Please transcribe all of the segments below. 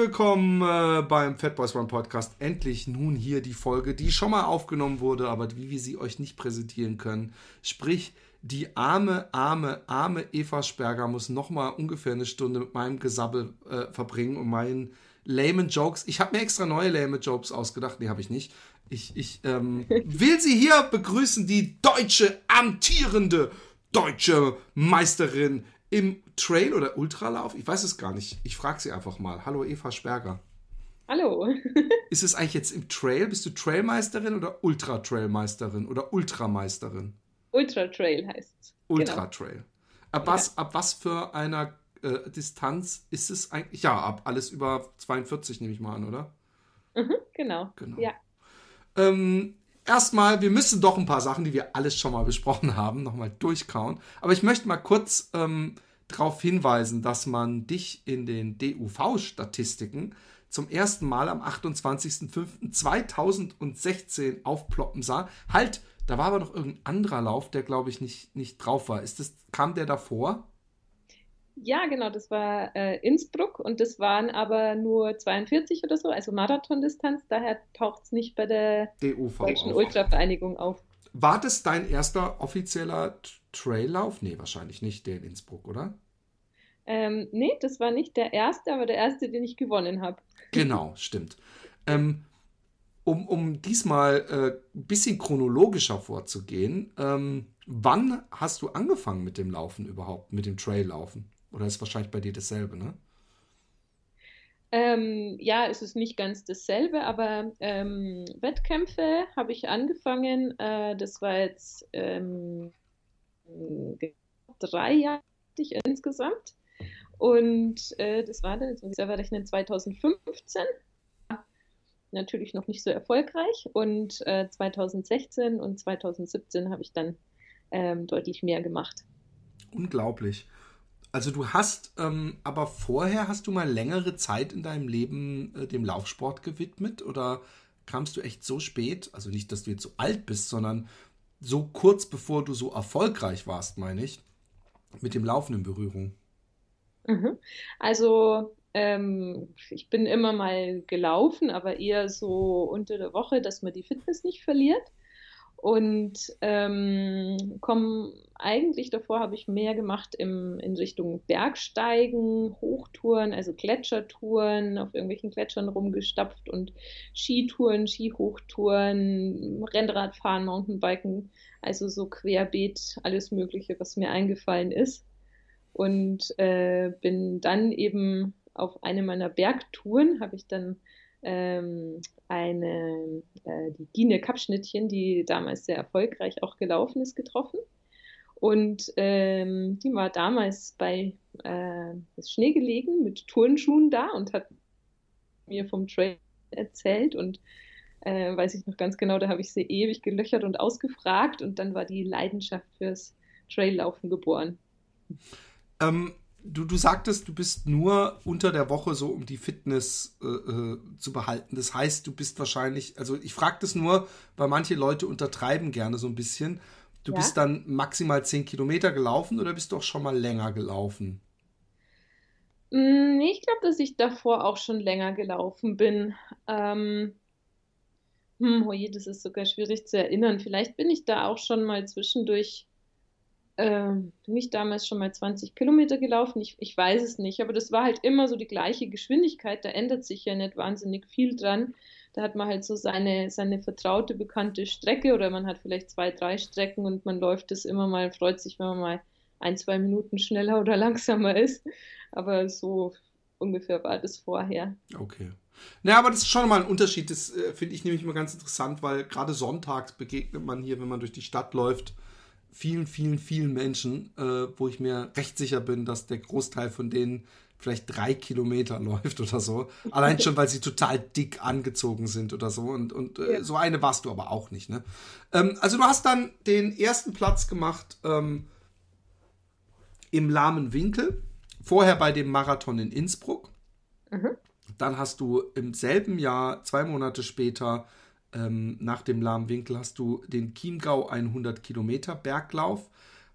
Willkommen äh, beim Fat Boys Run Podcast. Endlich nun hier die Folge, die schon mal aufgenommen wurde, aber wie wir sie euch nicht präsentieren können. Sprich, die arme, arme, arme Eva Sperger muss noch mal ungefähr eine Stunde mit meinem Gesabbel äh, verbringen und meinen lame Jokes. Ich habe mir extra neue lame Jokes ausgedacht. Nee, habe ich nicht. Ich, ich ähm, will sie hier begrüßen, die deutsche, amtierende deutsche Meisterin im Trail oder Ultralauf? Ich weiß es gar nicht. Ich frage sie einfach mal. Hallo Eva Sperger. Hallo. ist es eigentlich jetzt im Trail? Bist du Trailmeisterin oder Ultra-Trailmeisterin oder Ultrameisterin? Ultra-Trail heißt es. Genau. Ultra-Trail. Genau. Ab, ja. was, ab was für einer äh, Distanz ist es eigentlich? Ja, ab alles über 42 nehme ich mal an, oder? Mhm, genau. genau. Ja. Ähm, erstmal, wir müssen doch ein paar Sachen, die wir alles schon mal besprochen haben, nochmal durchkauen. Aber ich möchte mal kurz ähm, darauf hinweisen, dass man dich in den DUV-Statistiken zum ersten Mal am 28.05.2016 aufploppen sah. Halt, da war aber noch irgendein anderer Lauf, der glaube ich nicht, nicht drauf war. Ist das, kam der davor? Ja, genau, das war äh, Innsbruck und das waren aber nur 42 oder so, also Marathondistanz. Daher taucht es nicht bei der DUV Deutschen Ultravereinigung auf. War das dein erster offizieller Traillauf? Nee, wahrscheinlich nicht der in Innsbruck, oder? Ähm, nee, das war nicht der erste, aber der erste, den ich gewonnen habe. Genau, stimmt. Ähm, um, um diesmal äh, ein bisschen chronologischer vorzugehen, ähm, wann hast du angefangen mit dem Laufen überhaupt, mit dem Traillaufen? Oder ist wahrscheinlich bei dir dasselbe, ne? Ähm, ja, es ist nicht ganz dasselbe, aber ähm, Wettkämpfe habe ich angefangen. Äh, das war jetzt ähm, drei Jahre insgesamt. Und äh, das war dann, jetzt muss ich selber rechnen, 2015. Natürlich noch nicht so erfolgreich. Und äh, 2016 und 2017 habe ich dann ähm, deutlich mehr gemacht. Unglaublich. Also du hast, ähm, aber vorher hast du mal längere Zeit in deinem Leben äh, dem Laufsport gewidmet oder kamst du echt so spät, also nicht, dass du jetzt so alt bist, sondern so kurz bevor du so erfolgreich warst, meine ich, mit dem Laufen in Berührung? Mhm. Also ähm, ich bin immer mal gelaufen, aber eher so unter der Woche, dass man die Fitness nicht verliert und ähm, komme eigentlich davor habe ich mehr gemacht im, in Richtung Bergsteigen, Hochtouren, also Gletschertouren, auf irgendwelchen Gletschern rumgestapft und Skitouren, Skihochtouren, Rennradfahren, Mountainbiken, also so querbeet alles Mögliche, was mir eingefallen ist. Und äh, bin dann eben auf eine meiner Bergtouren, habe ich dann ähm, eine, äh, die Gine Kapschnittchen, die damals sehr erfolgreich auch gelaufen ist, getroffen. Und ähm, die war damals bei äh, Schnee gelegen mit Turnschuhen da und hat mir vom Trail erzählt und äh, weiß ich noch ganz genau, da habe ich sie ewig gelöchert und ausgefragt und dann war die Leidenschaft fürs Traillaufen geboren. Ähm, du, du sagtest, du bist nur unter der Woche so, um die Fitness äh, äh, zu behalten. Das heißt, du bist wahrscheinlich, also ich frage das nur, weil manche Leute untertreiben gerne so ein bisschen. Du ja? bist dann maximal 10 Kilometer gelaufen oder bist du auch schon mal länger gelaufen? Mm, ich glaube, dass ich davor auch schon länger gelaufen bin. Ähm, hm, oh je, das ist sogar schwierig zu erinnern. Vielleicht bin ich da auch schon mal zwischendurch äh, bin ich damals schon mal 20 Kilometer gelaufen? Ich, ich weiß es nicht, aber das war halt immer so die gleiche Geschwindigkeit. Da ändert sich ja nicht wahnsinnig viel dran. Da hat man halt so seine, seine vertraute, bekannte Strecke oder man hat vielleicht zwei, drei Strecken und man läuft das immer mal, freut sich, wenn man mal ein, zwei Minuten schneller oder langsamer ist. Aber so ungefähr war das vorher. Okay. Naja, aber das ist schon mal ein Unterschied. Das äh, finde ich nämlich immer ganz interessant, weil gerade sonntags begegnet man hier, wenn man durch die Stadt läuft, vielen, vielen, vielen Menschen, äh, wo ich mir recht sicher bin, dass der Großteil von denen vielleicht drei Kilometer läuft oder so. Allein schon, weil sie total dick angezogen sind oder so. Und, und äh, ja. so eine warst du aber auch nicht. Ne? Ähm, also du hast dann den ersten Platz gemacht ähm, im lahmen Winkel. Vorher bei dem Marathon in Innsbruck. Mhm. Dann hast du im selben Jahr, zwei Monate später, ähm, nach dem lahmen Winkel, hast du den Chiemgau 100 Kilometer Berglauf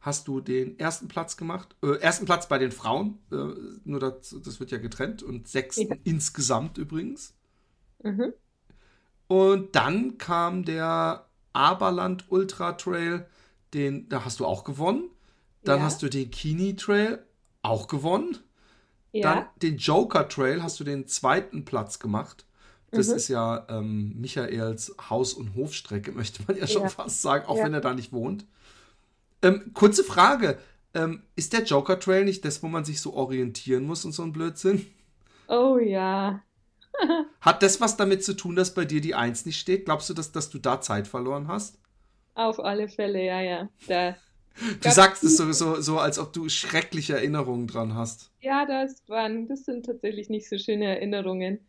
hast du den ersten Platz gemacht. Äh, ersten Platz bei den Frauen, äh, nur das, das wird ja getrennt und sechsten ja. insgesamt übrigens. Mhm. Und dann kam der Aberland Ultra Trail, den, da hast du auch gewonnen. Dann ja. hast du den Kini Trail auch gewonnen. Ja. Dann den Joker Trail hast du den zweiten Platz gemacht. Das mhm. ist ja ähm, Michaels Haus- und Hofstrecke, möchte man ja schon ja. fast sagen, auch wenn er da nicht wohnt. Ähm, kurze Frage. Ähm, ist der Joker Trail nicht das, wo man sich so orientieren muss und so ein Blödsinn? Oh ja. Hat das was damit zu tun, dass bei dir die Eins nicht steht? Glaubst du, dass, dass du da Zeit verloren hast? Auf alle Fälle, ja, ja. Da du sagst es so, so, so, als ob du schreckliche Erinnerungen dran hast. Ja, das waren, das sind tatsächlich nicht so schöne Erinnerungen.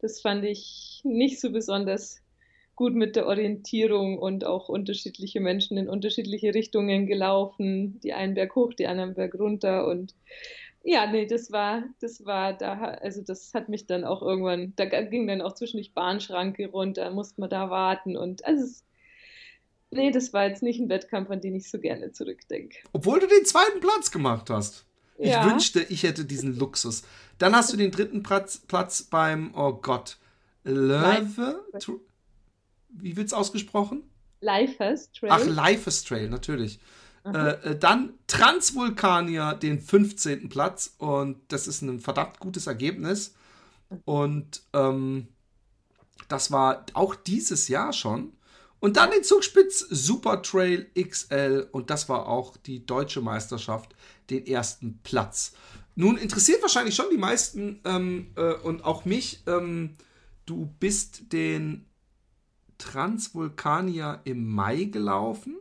Das fand ich nicht so besonders gut mit der Orientierung und auch unterschiedliche Menschen in unterschiedliche Richtungen gelaufen. Die einen Berg hoch, die anderen Berg runter und ja, nee, das war, das war da, also das hat mich dann auch irgendwann, da ging dann auch zwischendurch Bahnschranke runter, musste man da warten und also es, nee, das war jetzt nicht ein Wettkampf, an den ich so gerne zurückdenke. Obwohl du den zweiten Platz gemacht hast. Ich ja. wünschte, ich hätte diesen Luxus. Dann hast du den dritten Platz, Platz beim, oh Gott, Löwe, wie wird es ausgesprochen? Leifes Trail. Ach, Leifes Trail, natürlich. Äh, äh, dann Transvulkanier den 15. Platz und das ist ein verdammt gutes Ergebnis. Und ähm, das war auch dieses Jahr schon. Und dann den Zugspitz Super Trail XL und das war auch die deutsche Meisterschaft, den ersten Platz. Nun interessiert wahrscheinlich schon die meisten ähm, äh, und auch mich. Ähm, du bist den Transvulkania im Mai gelaufen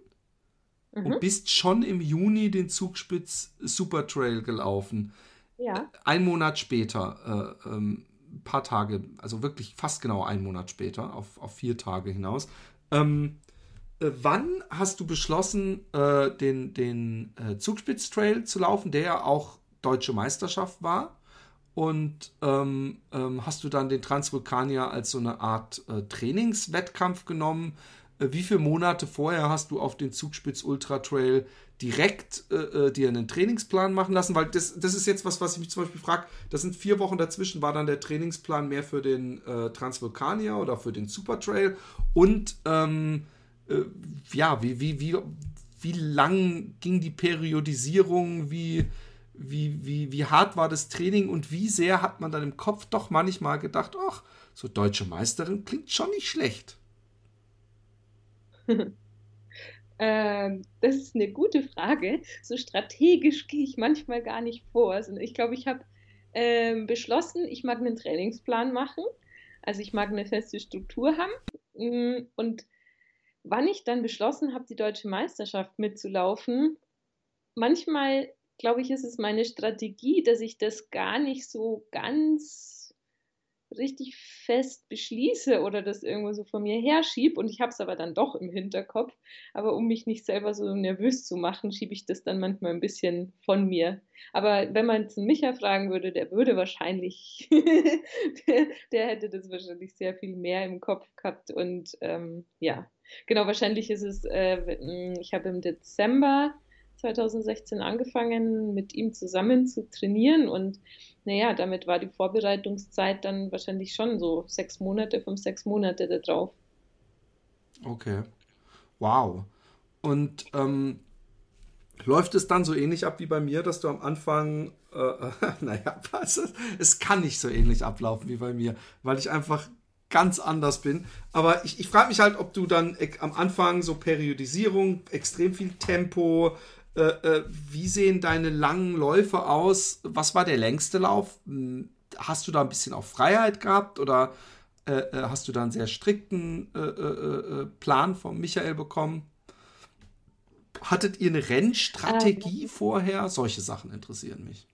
mhm. und bist schon im Juni den Zugspitz Super Trail gelaufen. Ja. Ein Monat später, äh, ähm, ein paar Tage, also wirklich fast genau einen Monat später, auf, auf vier Tage hinaus. Ähm, äh, wann hast du beschlossen, äh, den, den äh, Zugspitz Trail zu laufen, der ja auch deutsche Meisterschaft war? und ähm, ähm, hast du dann den Transvulkanier als so eine Art äh, Trainingswettkampf genommen. Äh, wie viele Monate vorher hast du auf den Zugspitz Ultra Trail direkt äh, äh, dir einen Trainingsplan machen lassen? Weil das, das ist jetzt was, was ich mich zum Beispiel frage. Das sind vier Wochen dazwischen. War dann der Trainingsplan mehr für den äh, Transvulkanier oder für den Super Trail? Und ähm, äh, ja, wie, wie, wie, wie lang ging die Periodisierung? Wie wie, wie, wie hart war das Training und wie sehr hat man dann im Kopf doch manchmal gedacht, ach, so deutsche Meisterin klingt schon nicht schlecht. ähm, das ist eine gute Frage. So strategisch gehe ich manchmal gar nicht vor. Also ich glaube, ich habe ähm, beschlossen, ich mag einen Trainingsplan machen. Also ich mag eine feste Struktur haben. Mm, und wann ich dann beschlossen habe, die deutsche Meisterschaft mitzulaufen, manchmal glaube ich, ist es meine Strategie, dass ich das gar nicht so ganz richtig fest beschließe oder das irgendwo so von mir herschiebe und ich habe es aber dann doch im Hinterkopf. Aber um mich nicht selber so nervös zu machen, schiebe ich das dann manchmal ein bisschen von mir. Aber wenn man jetzt Micha fragen würde, der würde wahrscheinlich, der, der, hätte das wahrscheinlich sehr viel mehr im Kopf gehabt und ähm, ja, genau, wahrscheinlich ist es, äh, ich habe im Dezember 2016 angefangen, mit ihm zusammen zu trainieren und naja, damit war die Vorbereitungszeit dann wahrscheinlich schon so sechs Monate, fünf, sechs Monate da drauf. Okay. Wow. Und ähm, läuft es dann so ähnlich ab wie bei mir, dass du am Anfang, äh, naja, was, es kann nicht so ähnlich ablaufen wie bei mir, weil ich einfach ganz anders bin. Aber ich, ich frage mich halt, ob du dann am Anfang so Periodisierung, extrem viel Tempo, äh, äh, wie sehen deine langen Läufe aus? Was war der längste Lauf? Hm, hast du da ein bisschen auch Freiheit gehabt oder äh, äh hast du da einen sehr strikten äh, Plan von Michael bekommen? Hattet ihr eine Rennstrategie ähm, vorher? Solche Sachen interessieren mich.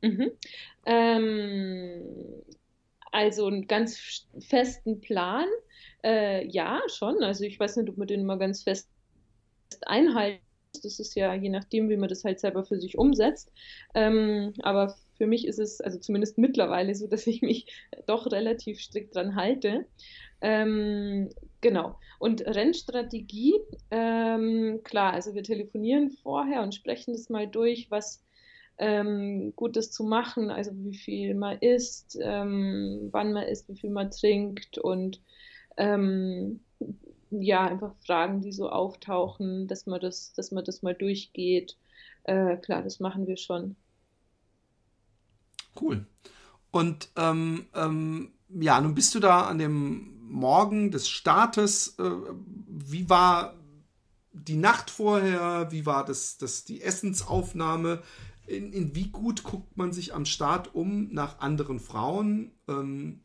Mhm. Ähm, also einen ganz festen Plan. Ja, schon. Also ich weiß nicht, ob man den immer ganz fest einhalten das ist ja je nachdem, wie man das halt selber für sich umsetzt. Ähm, aber für mich ist es also zumindest mittlerweile so, dass ich mich doch relativ strikt dran halte. Ähm, genau. Und Rennstrategie, ähm, klar, also wir telefonieren vorher und sprechen das mal durch, was ähm, gut ist zu machen, also wie viel man isst, ähm, wann man isst, wie viel man trinkt und ähm, ja, einfach Fragen, die so auftauchen, dass man das, dass man das mal durchgeht. Äh, klar, das machen wir schon. Cool. Und ähm, ähm, ja, nun bist du da an dem Morgen des Startes. Äh, wie war die Nacht vorher? Wie war das, das die Essensaufnahme? In, in wie gut guckt man sich am Start um nach anderen Frauen? Ähm,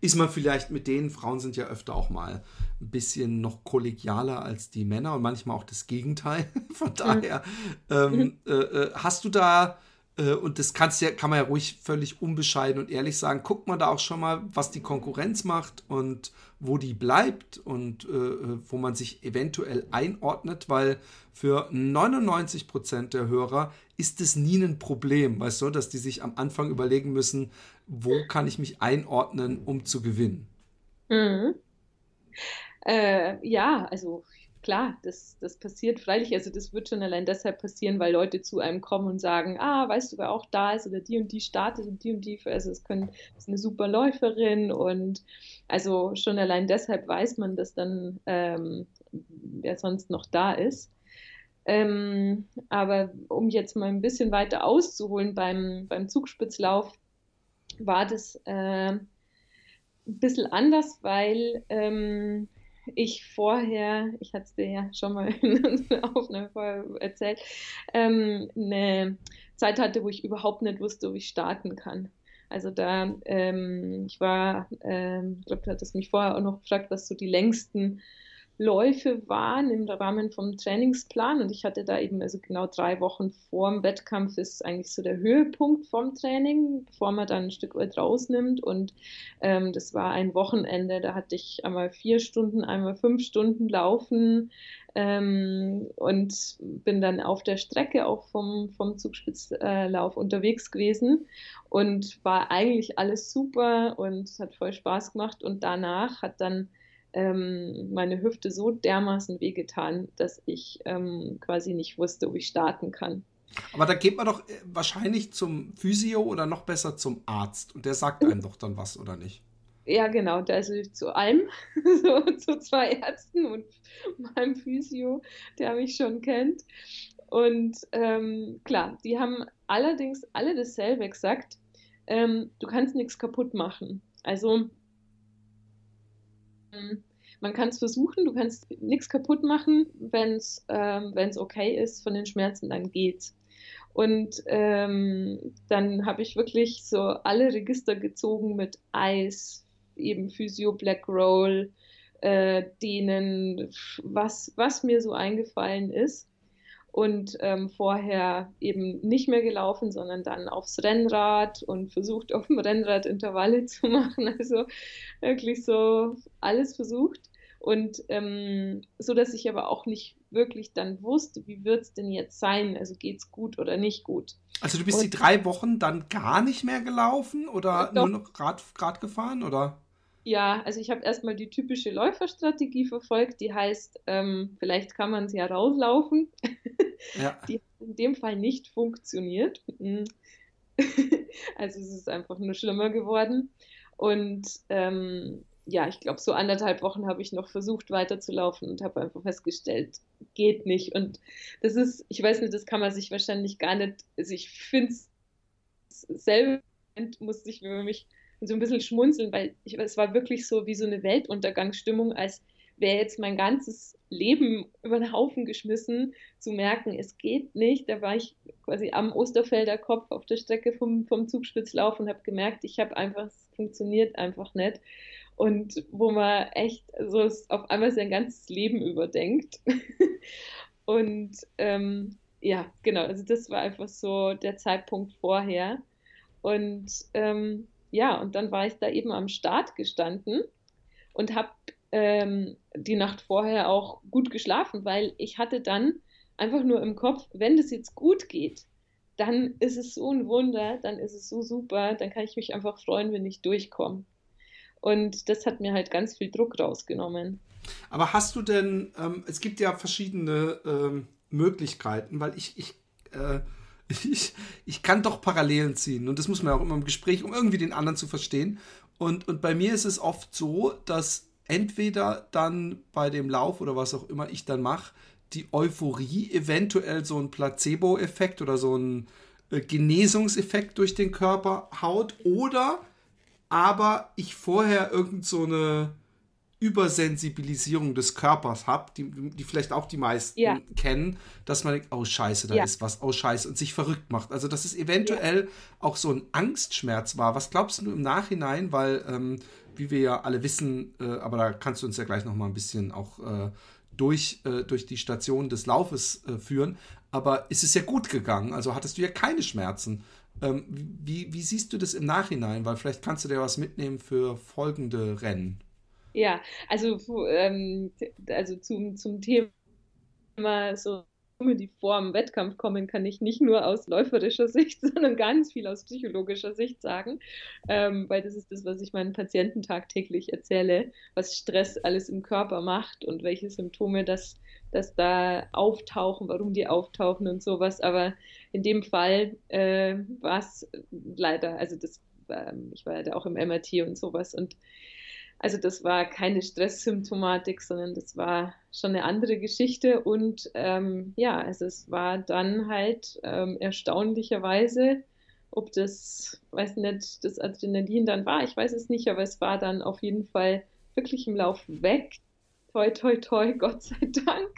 ist man vielleicht mit denen, Frauen sind ja öfter auch mal ein bisschen noch kollegialer als die Männer und manchmal auch das Gegenteil. Von daher, ähm, mhm. äh, äh, hast du da, äh, und das kannst ja, kann man ja ruhig völlig unbescheiden und ehrlich sagen, guckt man da auch schon mal, was die Konkurrenz macht und wo die bleibt und äh, äh wo man sich eventuell einordnet, weil für 99 Prozent der Hörer ist es nie ein Problem, weißt du, dass die sich am Anfang überlegen müssen, wo kann ich mich einordnen, um zu gewinnen? Mhm. Äh, ja, also klar, das, das passiert freilich. Also das wird schon allein deshalb passieren, weil Leute zu einem kommen und sagen, ah, weißt du, wer auch da ist oder die und die startet und die und die, also es können, ist eine super Läuferin und also schon allein deshalb weiß man, dass dann ähm, wer sonst noch da ist. Ähm, aber um jetzt mal ein bisschen weiter auszuholen beim, beim Zugspitzlauf, war das äh, ein bisschen anders, weil ähm, ich vorher, ich hatte es dir ja schon mal in unserer Aufnahme vorher erzählt, ähm, eine Zeit hatte, wo ich überhaupt nicht wusste, ob ich starten kann. Also da, ähm, ich war, ähm, ich glaube, du hattest mich vorher auch noch gefragt, was so die längsten Läufe waren im Rahmen vom Trainingsplan. Und ich hatte da eben also genau drei Wochen vor dem Wettkampf ist eigentlich so der Höhepunkt vom Training, bevor man dann ein Stück weit rausnimmt. Und ähm, das war ein Wochenende, da hatte ich einmal vier Stunden, einmal fünf Stunden laufen ähm, und bin dann auf der Strecke auch vom, vom Zugspitzlauf unterwegs gewesen. Und war eigentlich alles super und hat voll Spaß gemacht. Und danach hat dann ähm, meine Hüfte so dermaßen wehgetan, dass ich ähm, quasi nicht wusste, ob ich starten kann. Aber da geht man doch äh, wahrscheinlich zum Physio oder noch besser zum Arzt und der sagt einem doch dann was, oder nicht? Ja, genau, da ist ich zu allem, so, zu zwei Ärzten und meinem Physio, der mich schon kennt. Und ähm, klar, die haben allerdings alle dasselbe gesagt, ähm, du kannst nichts kaputt machen. Also ähm, man kann es versuchen, du kannst nichts kaputt machen, wenn es ähm, okay ist von den Schmerzen, dann geht's. Und ähm, dann habe ich wirklich so alle Register gezogen mit Eis, eben Physio, Black Roll, äh, denen, was, was mir so eingefallen ist und ähm, vorher eben nicht mehr gelaufen, sondern dann aufs Rennrad und versucht auf dem Rennrad Intervalle zu machen. Also wirklich so alles versucht. Und ähm, so, dass ich aber auch nicht wirklich dann wusste, wie wird es denn jetzt sein? Also geht es gut oder nicht gut? Also du bist und, die drei Wochen dann gar nicht mehr gelaufen oder doch, nur noch Rad, Rad gefahren oder? Ja, also ich habe erstmal die typische Läuferstrategie verfolgt, die heißt, ähm, vielleicht kann man es ja rauslaufen. Ja. Die hat in dem Fall nicht funktioniert. Mhm. also es ist einfach nur schlimmer geworden. Und ähm, ja, ich glaube, so anderthalb Wochen habe ich noch versucht weiterzulaufen und habe einfach festgestellt, geht nicht. Und das ist, ich weiß nicht, das kann man sich wahrscheinlich gar nicht, also ich finde es selber musste ich über mich so ein bisschen schmunzeln, weil ich, es war wirklich so wie so eine Weltuntergangsstimmung, als wäre jetzt mein ganzes Leben über den Haufen geschmissen, zu merken, es geht nicht. Da war ich quasi am Osterfelder Kopf auf der Strecke vom, vom Zugspitzlauf und habe gemerkt, ich habe einfach, es funktioniert einfach nicht. Und wo man echt so auf einmal sein ganzes Leben überdenkt. Und ähm, ja, genau, also das war einfach so der Zeitpunkt vorher. Und ähm, ja, und dann war ich da eben am Start gestanden und habe ähm, die Nacht vorher auch gut geschlafen, weil ich hatte dann einfach nur im Kopf, wenn das jetzt gut geht, dann ist es so ein Wunder, dann ist es so super, dann kann ich mich einfach freuen, wenn ich durchkomme. Und das hat mir halt ganz viel Druck rausgenommen. Aber hast du denn, ähm, es gibt ja verschiedene ähm, Möglichkeiten, weil ich, ich, äh, ich, ich kann doch Parallelen ziehen und das muss man auch immer im Gespräch, um irgendwie den anderen zu verstehen. Und, und bei mir ist es oft so, dass entweder dann bei dem Lauf oder was auch immer ich dann mache, die Euphorie eventuell so ein Placebo-Effekt oder so ein äh, Genesungseffekt durch den Körper haut oder aber ich vorher irgend so eine Übersensibilisierung des Körpers habe, die, die vielleicht auch die meisten ja. kennen, dass man denkt, oh scheiße, da ja. ist was, oh scheiße, und sich verrückt macht. Also dass es eventuell ja. auch so ein Angstschmerz war. Was glaubst du im Nachhinein? Weil, ähm, wie wir ja alle wissen, äh, aber da kannst du uns ja gleich noch mal ein bisschen auch äh, durch, äh, durch die Station des Laufes äh, führen. Aber ist es ja gut gegangen, also hattest du ja keine Schmerzen. Ähm, wie, wie siehst du das im Nachhinein? Weil vielleicht kannst du dir was mitnehmen für folgende Rennen. Ja, also, ähm, also zum, zum Thema so die vor dem Wettkampf kommen, kann ich nicht nur aus läuferischer Sicht, sondern ganz viel aus psychologischer Sicht sagen, ähm, weil das ist das, was ich meinen Patienten tagtäglich erzähle, was Stress alles im Körper macht und welche Symptome das, das da auftauchen, warum die auftauchen und sowas. Aber in dem Fall äh, war es leider, also das, äh, ich war ja auch im MRT und sowas und also das war keine Stresssymptomatik, sondern das war schon eine andere Geschichte. Und ähm, ja, also es war dann halt ähm, erstaunlicherweise, ob das, weiß nicht, das Adrenalin dann war, ich weiß es nicht, aber es war dann auf jeden Fall wirklich im Lauf weg toi, toi, toi, Gott sei Dank.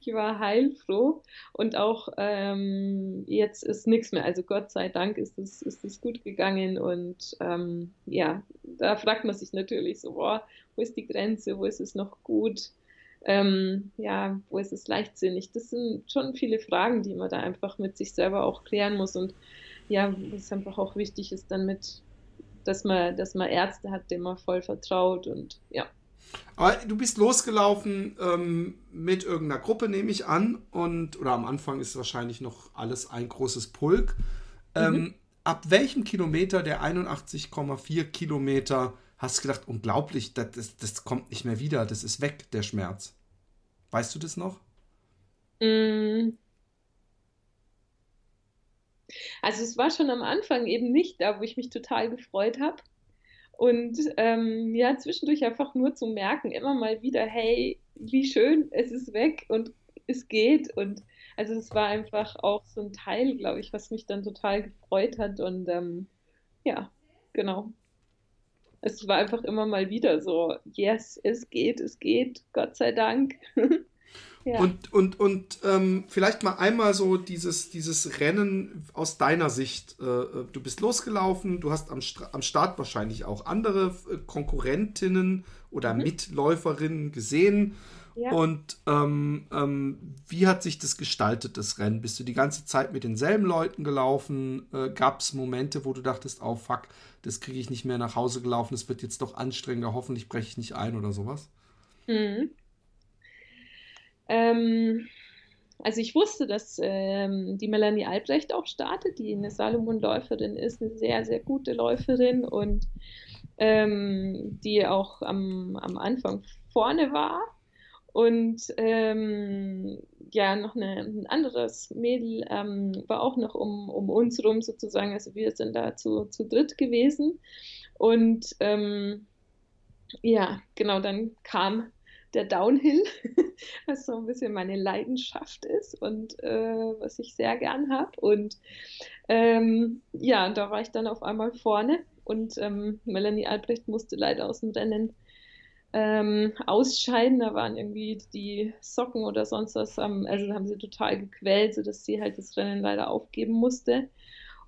Ich war heilfroh und auch ähm, jetzt ist nichts mehr. Also Gott sei Dank ist es, ist gut gegangen und ähm, ja, da fragt man sich natürlich so, boah, wo ist die Grenze, wo ist es noch gut? Ähm, ja, wo ist es leichtsinnig? Das sind schon viele Fragen, die man da einfach mit sich selber auch klären muss und ja, was einfach auch wichtig ist dann mit, dass man, dass man Ärzte hat, denen man voll vertraut und ja. Aber du bist losgelaufen ähm, mit irgendeiner Gruppe, nehme ich an. Und, oder am Anfang ist wahrscheinlich noch alles ein großes Pulk. Ähm, mhm. Ab welchem Kilometer der 81,4 Kilometer hast du gedacht, unglaublich, das, das, das, kommt nicht mehr wieder, das ist weg, der Schmerz? Weißt du das noch? Mm. Also es war schon am Anfang eben nicht da, wo ich mich total gefreut habe. Und ähm, ja, zwischendurch einfach nur zu merken, immer mal wieder, hey, wie schön, es ist weg und es geht. Und also es war einfach auch so ein Teil, glaube ich, was mich dann total gefreut hat. Und ähm, ja, genau. Es war einfach immer mal wieder so, yes, es geht, es geht, Gott sei Dank. Ja. Und, und, und ähm, vielleicht mal einmal so dieses, dieses Rennen aus deiner Sicht. Äh, äh du bist losgelaufen, du hast am, am Start wahrscheinlich auch andere äh, Konkurrentinnen oder mhm. Mitläuferinnen gesehen. Ja. Und ähm, ähm, wie hat sich das gestaltet, das Rennen? Bist du die ganze Zeit mit denselben Leuten gelaufen? Äh, Gab es Momente, wo du dachtest, oh fuck, das kriege ich nicht mehr nach Hause gelaufen, es wird jetzt doch anstrengender, hoffentlich breche ich nicht ein oder sowas? Mhm. Ähm, also ich wusste, dass ähm, die Melanie Albrecht auch startet, die eine Salomon-Läuferin ist, eine sehr, sehr gute Läuferin und ähm, die auch am, am Anfang vorne war. Und ähm, ja, noch eine, ein anderes Mädel ähm, war auch noch um, um uns rum sozusagen. Also wir sind da zu, zu dritt gewesen. Und ähm, ja, genau, dann kam der Downhill, was so ein bisschen meine Leidenschaft ist und äh, was ich sehr gern habe. Und ähm, ja, da war ich dann auf einmal vorne und ähm, Melanie Albrecht musste leider aus dem Rennen ähm, ausscheiden. Da waren irgendwie die Socken oder sonst was, haben, also haben sie total gequält, sodass sie halt das Rennen leider aufgeben musste.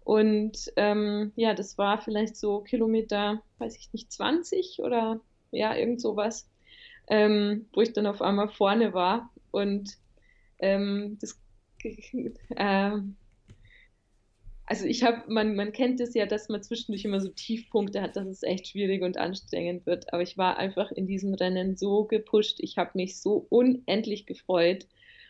Und ähm, ja, das war vielleicht so Kilometer, weiß ich nicht, 20 oder ja, irgend sowas ähm, wo ich dann auf einmal vorne war. Und ähm, das, äh, also ich habe, man, man kennt es ja, dass man zwischendurch immer so Tiefpunkte hat, dass es echt schwierig und anstrengend wird. Aber ich war einfach in diesem Rennen so gepusht. Ich habe mich so unendlich gefreut.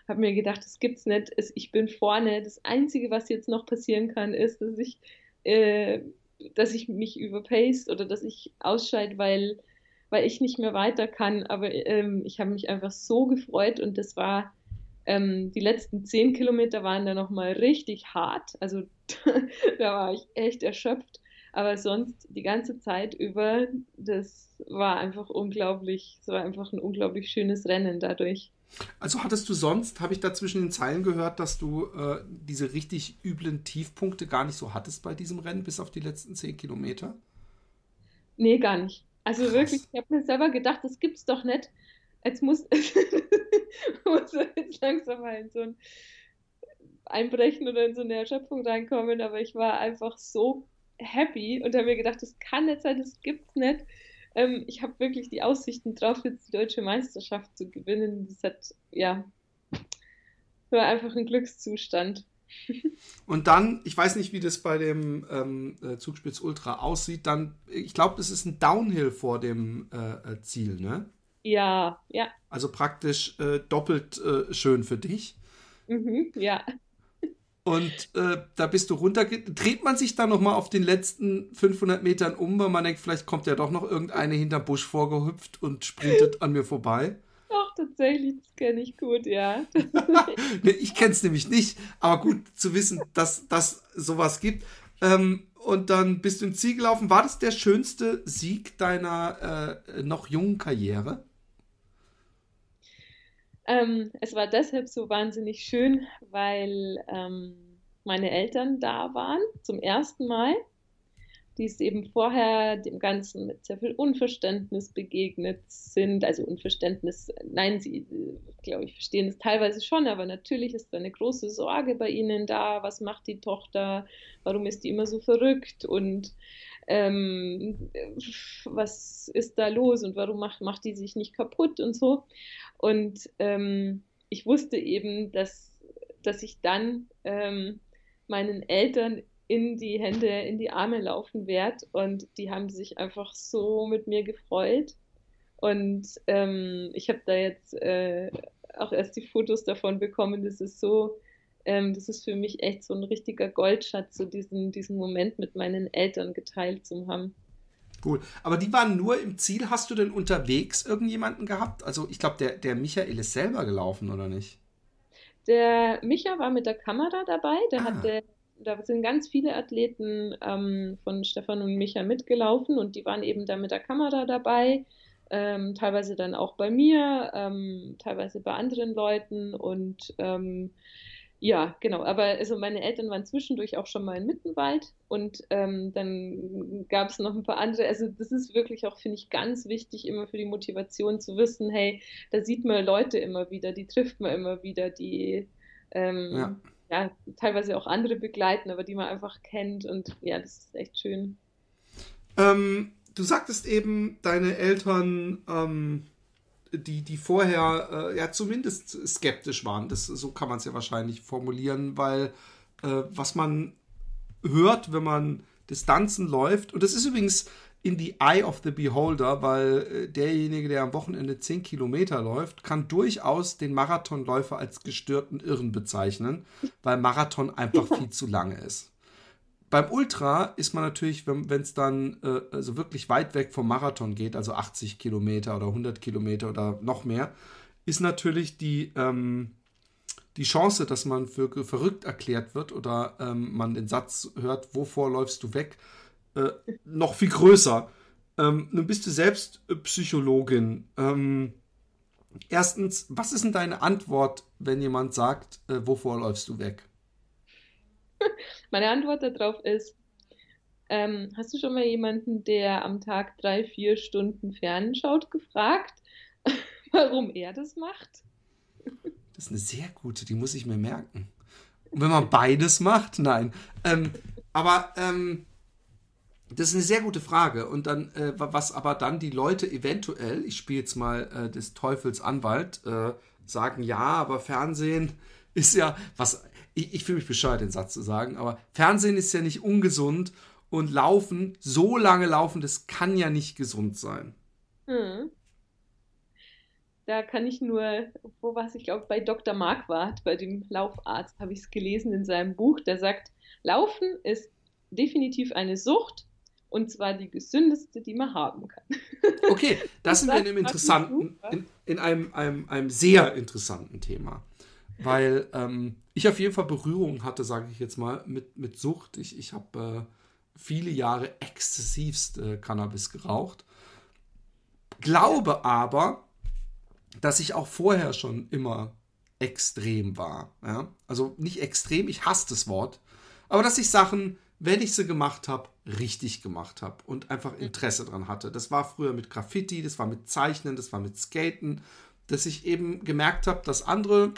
Habe mir gedacht, das gibt's nicht. Ich bin vorne. Das Einzige, was jetzt noch passieren kann, ist, dass ich, äh, dass ich mich überpace oder dass ich ausscheide, weil, weil ich nicht mehr weiter kann. Aber ähm, ich habe mich einfach so gefreut und das war ähm, die letzten zehn Kilometer waren dann nochmal richtig hart. Also da war ich echt erschöpft. Aber sonst die ganze Zeit über, das war einfach unglaublich, es war einfach ein unglaublich schönes Rennen dadurch. Also hattest du sonst, habe ich da zwischen den Zeilen gehört, dass du äh, diese richtig üblen Tiefpunkte gar nicht so hattest bei diesem Rennen, bis auf die letzten zehn Kilometer? Nee, gar nicht. Also Krass. wirklich, ich habe mir selber gedacht, das gibt's doch nicht jetzt muss, muss jetzt langsam mal in so ein Einbrechen oder in so eine Erschöpfung reinkommen, aber ich war einfach so happy und habe mir gedacht, das kann nicht sein, das gibt's nicht. Ähm, ich habe wirklich die Aussichten drauf, jetzt die deutsche Meisterschaft zu gewinnen. Das hat, ja, war einfach ein Glückszustand. Und dann, ich weiß nicht, wie das bei dem ähm, äh, Zugspitz Ultra aussieht, dann, ich glaube, das ist ein Downhill vor dem äh, äh Ziel, ne? Ja, ja. Also praktisch äh, doppelt äh, schön für dich. Mhm, ja. Und äh, da bist du runter. Dreht man sich dann nochmal auf den letzten 500 Metern um, weil man denkt, vielleicht kommt ja doch noch irgendeine hinterm Busch vorgehüpft und sprintet an mir vorbei? Tatsächlich, das kenne ich gut, ja. ich kenne es nämlich nicht, aber gut zu wissen, dass das sowas gibt. Ähm, und dann bist du ins Ziel gelaufen. War das der schönste Sieg deiner äh, noch jungen Karriere? Ähm, es war deshalb so wahnsinnig schön, weil ähm, meine Eltern da waren zum ersten Mal, die es eben vorher dem Ganzen mit sehr viel Unverständnis begegnet sind. Also Unverständnis, nein, sie, glaube ich, verstehen es teilweise schon, aber natürlich ist da eine große Sorge bei ihnen da. Was macht die Tochter? Warum ist die immer so verrückt? Und ähm, was ist da los und warum macht, macht die sich nicht kaputt und so. Und ähm, ich wusste eben, dass, dass ich dann ähm, meinen Eltern in die Hände, in die Arme laufen werde und die haben sich einfach so mit mir gefreut. Und ähm, ich habe da jetzt äh, auch erst die Fotos davon bekommen. Das ist so ähm, das ist für mich echt so ein richtiger Goldschatz, so diesen, diesen Moment mit meinen Eltern geteilt zu haben. Cool. Aber die waren nur im Ziel. Hast du denn unterwegs irgendjemanden gehabt? Also ich glaube, der, der Michael ist selber gelaufen, oder nicht? Der Micha war mit der Kamera dabei. Der ah. hatte, da sind ganz viele Athleten ähm, von Stefan und Micha mitgelaufen und die waren eben da mit der Kamera dabei. Ähm, teilweise dann auch bei mir, ähm, teilweise bei anderen Leuten und ähm, ja, genau. Aber also meine Eltern waren zwischendurch auch schon mal in Mittenwald und ähm, dann gab es noch ein paar andere. Also das ist wirklich auch, finde ich, ganz wichtig, immer für die Motivation zu wissen, hey, da sieht man Leute immer wieder, die trifft man immer wieder, die ähm, ja. Ja. teilweise auch andere begleiten, aber die man einfach kennt und ja, das ist echt schön. Ähm, du sagtest eben, deine Eltern ähm, die, die vorher äh, ja zumindest skeptisch waren. Das, so kann man es ja wahrscheinlich formulieren, weil äh, was man hört, wenn man Distanzen läuft, und das ist übrigens in the eye of the beholder, weil äh, derjenige, der am Wochenende 10 Kilometer läuft, kann durchaus den Marathonläufer als gestörten Irren bezeichnen, weil Marathon einfach viel zu lange ist. Beim Ultra ist man natürlich, wenn es dann äh, also wirklich weit weg vom Marathon geht, also 80 Kilometer oder 100 Kilometer oder noch mehr, ist natürlich die, ähm, die Chance, dass man für verrückt erklärt wird oder ähm, man den Satz hört, wovor läufst du weg, äh, noch viel größer. Ähm, nun bist du selbst Psychologin. Ähm, erstens, was ist denn deine Antwort, wenn jemand sagt, äh, wovor läufst du weg? Meine Antwort darauf ist, ähm, hast du schon mal jemanden, der am Tag drei, vier Stunden fernschaut, gefragt, warum er das macht? Das ist eine sehr gute, die muss ich mir merken. Und wenn man beides macht, nein. Ähm, aber ähm, das ist eine sehr gute Frage. Und dann, äh, was aber dann die Leute eventuell, ich spiele jetzt mal äh, des Teufels Anwalt, äh, sagen, ja, aber Fernsehen ist ja, was, ich, ich fühle mich bescheuert, den Satz zu sagen, aber Fernsehen ist ja nicht ungesund und Laufen, so lange laufen, das kann ja nicht gesund sein. Hm. Da kann ich nur, wo war es, ich glaube, bei Dr. Marquardt, bei dem Laufarzt, habe ich es gelesen in seinem Buch, der sagt, Laufen ist definitiv eine Sucht und zwar die gesündeste, die man haben kann. Okay, das sind wir in einem interessanten, in, in einem, einem, einem sehr interessanten Thema. Weil ähm, ich auf jeden Fall Berührung hatte, sage ich jetzt mal, mit, mit Sucht. Ich, ich habe äh, viele Jahre exzessivst äh, Cannabis geraucht. Glaube aber, dass ich auch vorher schon immer extrem war. Ja? Also nicht extrem, ich hasse das Wort, aber dass ich Sachen, wenn ich sie gemacht habe, richtig gemacht habe und einfach Interesse dran hatte. Das war früher mit Graffiti, das war mit Zeichnen, das war mit Skaten, dass ich eben gemerkt habe, dass andere,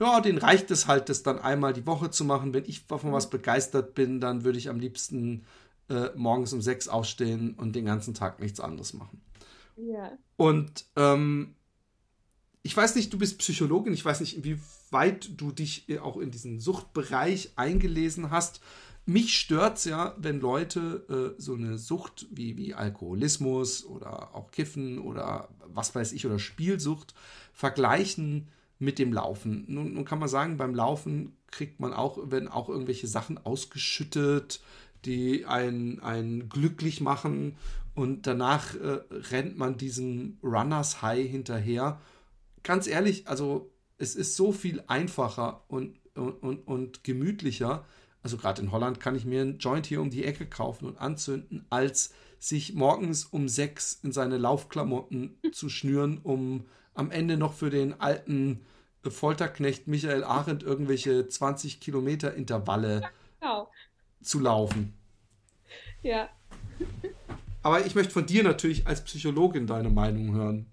ja, denen reicht es halt, das dann einmal die Woche zu machen. Wenn ich von was begeistert bin, dann würde ich am liebsten äh, morgens um sechs aufstehen und den ganzen Tag nichts anderes machen. Ja. Und ähm, ich weiß nicht, du bist Psychologin, ich weiß nicht, inwieweit du dich auch in diesen Suchtbereich eingelesen hast. Mich stört es ja, wenn Leute äh, so eine Sucht wie, wie Alkoholismus oder auch Kiffen oder was weiß ich oder Spielsucht vergleichen mit dem Laufen. Nun, nun kann man sagen, beim Laufen kriegt man auch, wenn auch irgendwelche Sachen ausgeschüttet, die einen, einen glücklich machen und danach äh, rennt man diesem Runners High hinterher ganz ehrlich, also es ist so viel einfacher und, und, und, und gemütlicher. Also gerade in Holland kann ich mir einen Joint hier um die Ecke kaufen und anzünden, als sich morgens um sechs in seine Laufklamotten zu schnüren, um am Ende noch für den alten Folterknecht Michael Arendt irgendwelche 20 Kilometer Intervalle genau. zu laufen. Ja. Aber ich möchte von dir natürlich als Psychologin deine Meinung hören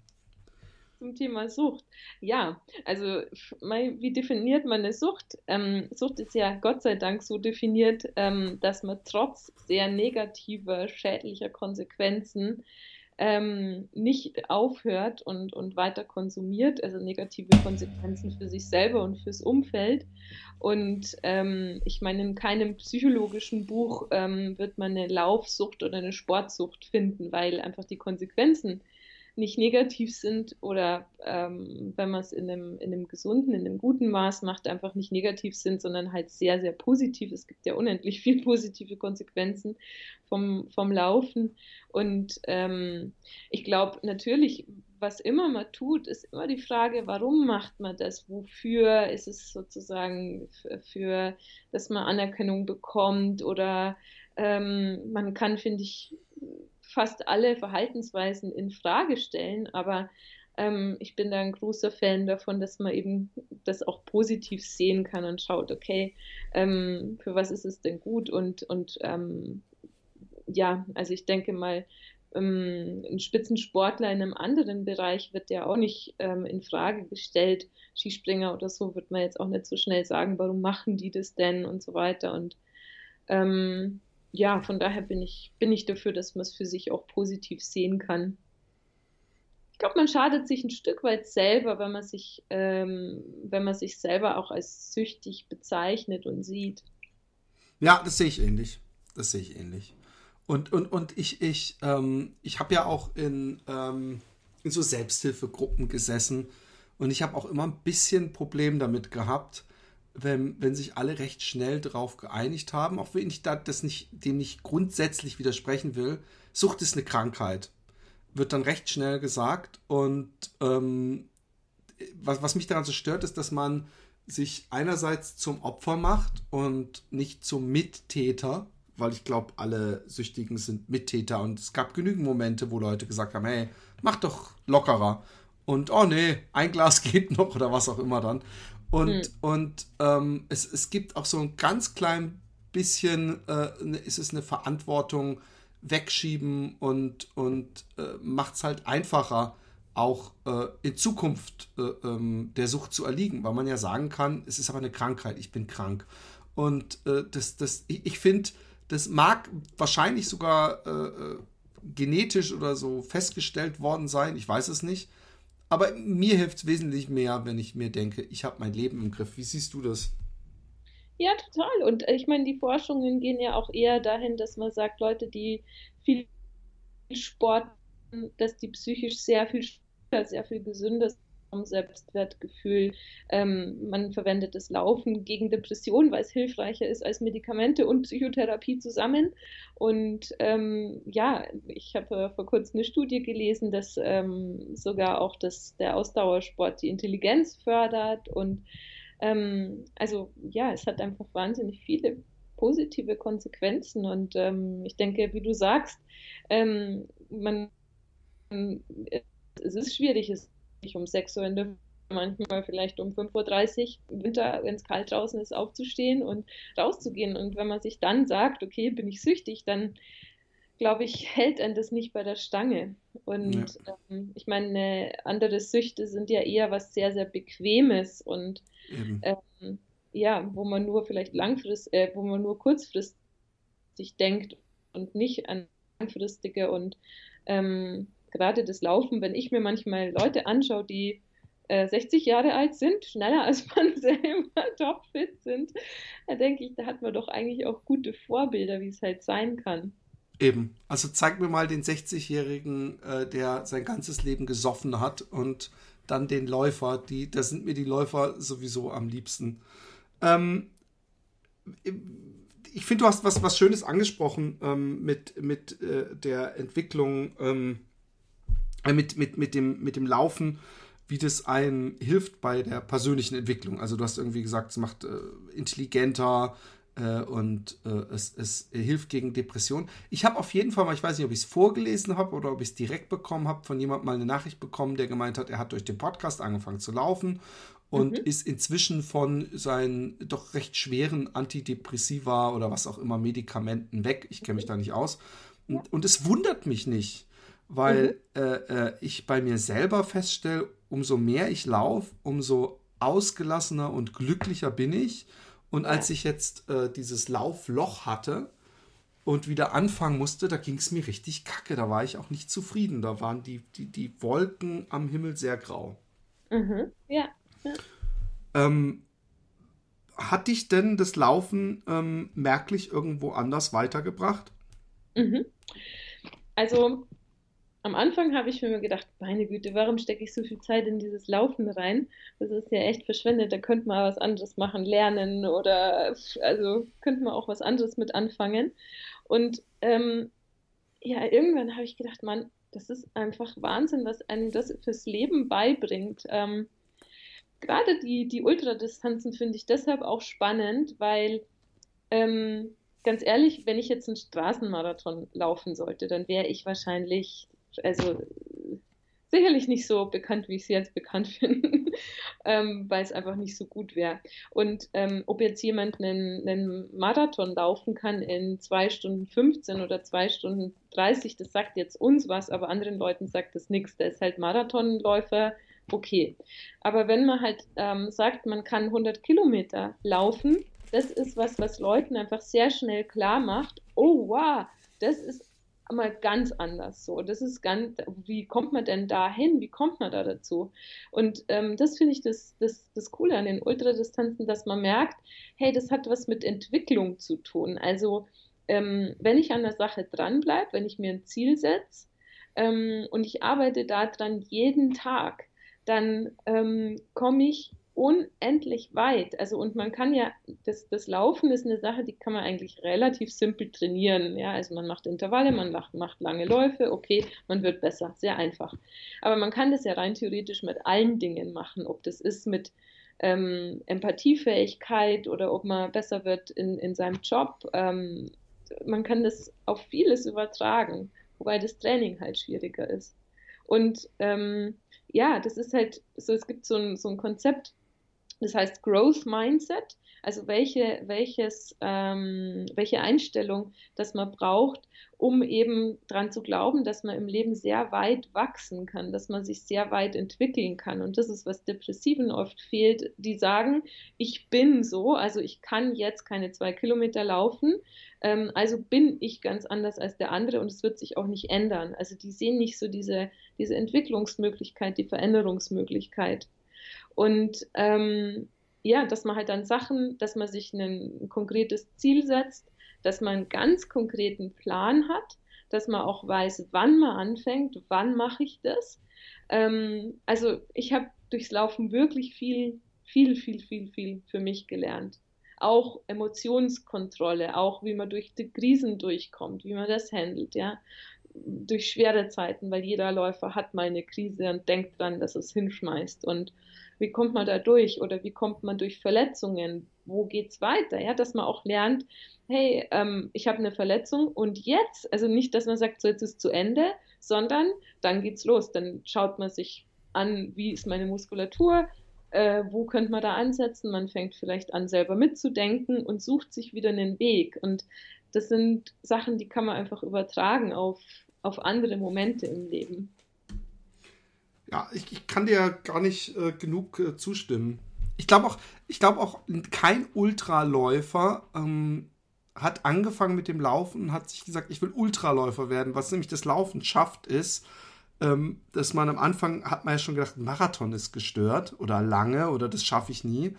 zum Thema Sucht. Ja, also wie definiert man eine Sucht? Ähm, Sucht ist ja Gott sei Dank so definiert, ähm, dass man trotz sehr negativer, schädlicher Konsequenzen ähm, nicht aufhört und, und weiter konsumiert, also negative Konsequenzen für sich selber und fürs Umfeld. Und ähm, ich meine, in keinem psychologischen Buch ähm, wird man eine Laufsucht oder eine Sportsucht finden, weil einfach die Konsequenzen nicht negativ sind oder ähm, wenn man es in einem, in einem gesunden, in einem guten Maß macht, einfach nicht negativ sind, sondern halt sehr, sehr positiv. Es gibt ja unendlich viel positive Konsequenzen vom, vom Laufen. Und ähm, ich glaube natürlich, was immer man tut, ist immer die Frage, warum macht man das? Wofür ist es sozusagen für, für dass man Anerkennung bekommt oder ähm, man kann, finde ich, fast alle Verhaltensweisen in Frage stellen, aber ähm, ich bin da ein großer Fan davon, dass man eben das auch positiv sehen kann und schaut, okay, ähm, für was ist es denn gut und, und ähm, ja, also ich denke mal, ähm, ein Spitzensportler in einem anderen Bereich wird ja auch nicht ähm, in Frage gestellt. Skispringer oder so wird man jetzt auch nicht so schnell sagen, warum machen die das denn und so weiter. Und ähm, ja, von daher bin ich, bin ich dafür, dass man es für sich auch positiv sehen kann. Ich glaube, man schadet sich ein Stück weit selber, wenn man sich, ähm, wenn man sich selber auch als süchtig bezeichnet und sieht. Ja, das sehe ich ähnlich. Das sehe ich ähnlich. Und, und, und ich, ich, ähm, ich habe ja auch in, ähm, in so Selbsthilfegruppen gesessen und ich habe auch immer ein bisschen Problem damit gehabt, wenn, wenn sich alle recht schnell darauf geeinigt haben, auch wenn ich da das nicht, dem nicht grundsätzlich widersprechen will, Sucht ist eine Krankheit. Wird dann recht schnell gesagt. Und ähm, was, was mich daran so stört, ist, dass man sich einerseits zum Opfer macht und nicht zum Mittäter, weil ich glaube, alle Süchtigen sind Mittäter und es gab genügend Momente, wo Leute gesagt haben, hey, mach doch lockerer und oh nee, ein Glas geht noch oder was auch immer dann. Und, mhm. und ähm, es, es gibt auch so ein ganz klein bisschen, äh, ne, ist es eine Verantwortung wegschieben und, und äh, macht es halt einfacher, auch äh, in Zukunft äh, ähm, der Sucht zu erliegen, weil man ja sagen kann, es ist aber eine Krankheit, ich bin krank. Und äh, das, das, ich, ich finde, das mag wahrscheinlich sogar äh, genetisch oder so festgestellt worden sein, ich weiß es nicht. Aber mir hilft es wesentlich mehr, wenn ich mir denke, ich habe mein Leben im Griff. Wie siehst du das? Ja, total. Und äh, ich meine, die Forschungen gehen ja auch eher dahin, dass man sagt, Leute, die viel Sport, dass die psychisch sehr viel, sehr viel gesünder sind Selbstwertgefühl. Ähm, man verwendet das Laufen gegen Depressionen, weil es hilfreicher ist als Medikamente und Psychotherapie zusammen. Und ähm, ja, ich habe vor kurzem eine Studie gelesen, dass ähm, sogar auch das, der Ausdauersport die Intelligenz fördert. Und ähm, also ja, es hat einfach wahnsinnig viele positive Konsequenzen. Und ähm, ich denke, wie du sagst, ähm, man es ist schwierig, es nicht um 6 Uhr in der manchmal vielleicht um 5.30 Uhr Winter, wenn es kalt draußen ist, aufzustehen und rauszugehen. Und wenn man sich dann sagt, okay, bin ich süchtig, dann glaube ich, hält einen das nicht bei der Stange. Und ja. ähm, ich meine, andere Süchte sind ja eher was sehr, sehr Bequemes und ähm, ja, wo man nur vielleicht langfristig, äh, wo man nur kurzfristig denkt und nicht an langfristige und ähm, gerade das Laufen, wenn ich mir manchmal Leute anschaue, die äh, 60 Jahre alt sind, schneller als man selber topfit sind, da denke ich, da hat man doch eigentlich auch gute Vorbilder, wie es halt sein kann. Eben. Also zeig mir mal den 60-Jährigen, äh, der sein ganzes Leben gesoffen hat und dann den Läufer. Die, da sind mir die Läufer sowieso am liebsten. Ähm, ich finde, du hast was, was Schönes angesprochen ähm, mit, mit äh, der Entwicklung ähm, äh, mit, mit, mit, dem, mit dem Laufen, wie das einem hilft bei der persönlichen Entwicklung. Also du hast irgendwie gesagt, es macht äh, intelligenter äh, und äh, es, es hilft gegen Depressionen. Ich habe auf jeden Fall mal, ich weiß nicht, ob ich es vorgelesen habe oder ob ich es direkt bekommen habe, von jemandem mal eine Nachricht bekommen, der gemeint hat, er hat durch den Podcast angefangen zu laufen und mhm. ist inzwischen von seinen doch recht schweren Antidepressiva oder was auch immer Medikamenten weg. Ich kenne mich da nicht aus. Und, und es wundert mich nicht weil mhm. äh, äh, ich bei mir selber feststelle, umso mehr ich laufe, umso ausgelassener und glücklicher bin ich. Und ja. als ich jetzt äh, dieses Laufloch hatte und wieder anfangen musste, da ging es mir richtig kacke. Da war ich auch nicht zufrieden. Da waren die, die, die Wolken am Himmel sehr grau. Mhm. Ja. ja. Ähm, hat dich denn das Laufen ähm, merklich irgendwo anders weitergebracht? Mhm. Also am Anfang habe ich mir gedacht, meine Güte, warum stecke ich so viel Zeit in dieses Laufen rein? Das ist ja echt verschwendet, da könnte man was anderes machen, lernen oder also könnte man auch was anderes mit anfangen. Und ähm, ja, irgendwann habe ich gedacht, Mann, das ist einfach Wahnsinn, was einem das fürs Leben beibringt. Ähm, gerade die, die Ultradistanzen finde ich deshalb auch spannend, weil ähm, ganz ehrlich, wenn ich jetzt einen Straßenmarathon laufen sollte, dann wäre ich wahrscheinlich also sicherlich nicht so bekannt, wie ich sie jetzt bekannt bin, ähm, weil es einfach nicht so gut wäre. Und ähm, ob jetzt jemand einen, einen, Marathon laufen kann in 2 Stunden 15 oder 2 Stunden 30, das sagt jetzt uns was, aber anderen Leuten sagt das nichts. Der ist halt Marathonläufer, okay. Aber wenn man halt ähm, sagt, man kann 100 Kilometer laufen, das ist was, was Leuten einfach sehr schnell klar macht, oh wow, das ist mal ganz anders so. Das ist ganz, wie kommt man denn da hin? Wie kommt man da dazu? Und ähm, das finde ich das, das, das Coole an den Ultradistanzen, dass man merkt, hey, das hat was mit Entwicklung zu tun. Also ähm, wenn ich an der Sache dranbleibe, wenn ich mir ein Ziel setze ähm, und ich arbeite daran jeden Tag, dann ähm, komme ich unendlich weit. Also und man kann ja, das, das Laufen ist eine Sache, die kann man eigentlich relativ simpel trainieren. Ja, also man macht Intervalle, man macht, macht lange Läufe, okay, man wird besser, sehr einfach. Aber man kann das ja rein theoretisch mit allen Dingen machen, ob das ist mit ähm, Empathiefähigkeit oder ob man besser wird in, in seinem Job. Ähm, man kann das auf vieles übertragen, wobei das Training halt schwieriger ist. Und ähm, ja, das ist halt so, es gibt so ein, so ein Konzept, Das heißt Growth Mindset, also welche, welches, ähm, welche Einstellung, dass man braucht, um eben daran zu glauben, dass man im Leben sehr weit wachsen kann, dass man sich sehr weit entwickeln kann. Und das ist, was Depressiven oft fehlt. Die sagen, ich bin so, also ich kann jetzt keine zwei Kilometer laufen, ähm, also bin ich ganz anders als der andere und es wird sich auch nicht ändern. Also die sehen nicht so diese, diese Entwicklungsmöglichkeit, die Veränderungsmöglichkeit. Und ähm, ja, dass man halt dann Sachen, dass man sich ein, konkretes Ziel setzt, dass man einen ganz konkreten Plan hat, dass man auch weiß, wann man anfängt, wann mache ich das. Ähm, also ich habe durchs Laufen wirklich viel, viel, viel, viel, viel für mich gelernt. Auch Emotionskontrolle, auch wie man durch die Krisen durchkommt, wie man das handelt, ja. Durch schwere Zeiten, weil jeder Läufer hat mal eine Krise und denkt dran, dass es hinschmeißt. Und wie kommt man da durch? Oder wie kommt man durch Verletzungen? Wo geht's weiter? Ja, dass man auch lernt, hey, ähm, ich habe eine Verletzung und jetzt, also nicht, dass man sagt, so jetzt ist zu Ende, sondern dann geht's los. Dann schaut man sich an, wie ist meine Muskulatur, äh, wo könnte man da ansetzen. Man fängt vielleicht an, selber mitzudenken und sucht sich wieder einen Weg. Und das sind Sachen, die kann man einfach übertragen auf, auf andere Momente im Leben. Ja, ich, ich kann dir gar nicht äh, genug äh, zustimmen. Ich glaube auch, ich auch, kein Ultraläufer ähm, hat angefangen mit dem Laufen und hat sich gesagt, ich will Ultraläufer werden. Was nämlich das Laufen schafft, ist, ähm, dass man am Anfang hat man ja schon gedacht, Marathon ist gestört oder lange oder das schaffe ich nie.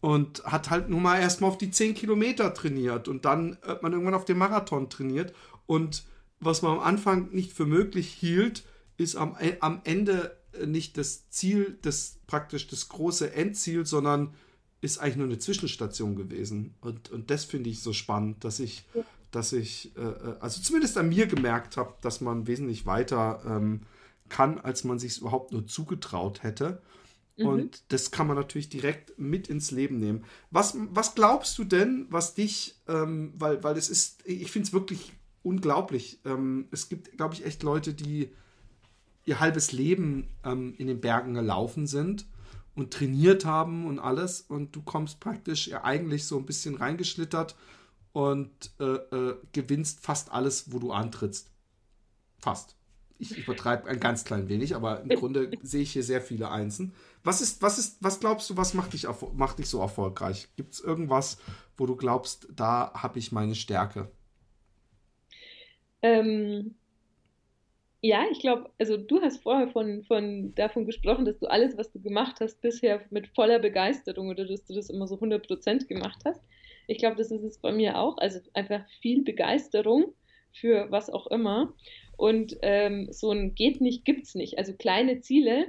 Und hat halt nur mal erstmal auf die 10 Kilometer trainiert und dann hat man irgendwann auf den Marathon trainiert. Und was man am Anfang nicht für möglich hielt, ist am, äh, am Ende nicht das Ziel, das praktisch das große Endziel, sondern ist eigentlich nur eine Zwischenstation gewesen. Und, und das finde ich so spannend, dass ich, ja. dass ich, äh, äh, also zumindest an mir gemerkt habe, dass man wesentlich weiter ähm, kann, als man sich überhaupt nur zugetraut hätte. Mhm. Und das kann man natürlich direkt mit ins Leben nehmen. Was, was glaubst du denn, was dich, ähm, weil, weil es ist, ich finde es wirklich unglaublich. Ähm, es gibt, glaube ich, echt Leute, die ihr halbes Leben ähm, in den Bergen gelaufen sind und trainiert haben und alles und du kommst praktisch ja eigentlich so ein bisschen reingeschlittert und äh, äh, gewinnst fast alles, wo du antrittst. Fast. Ich übertreibe ein ganz klein wenig, aber im Grunde sehe ich hier sehr viele Einsen. Was ist, was ist, was glaubst du, was macht dich, macht dich so erfolgreich? Gibt es irgendwas, wo du glaubst, da habe ich meine Stärke? Ähm, ja, ich glaube, also du hast vorher von, von davon gesprochen, dass du alles, was du gemacht hast, bisher mit voller Begeisterung oder dass du das immer so 100% gemacht hast. Ich glaube, das ist es bei mir auch. Also einfach viel Begeisterung für was auch immer. Und ähm, so ein geht nicht, gibt's nicht. Also kleine Ziele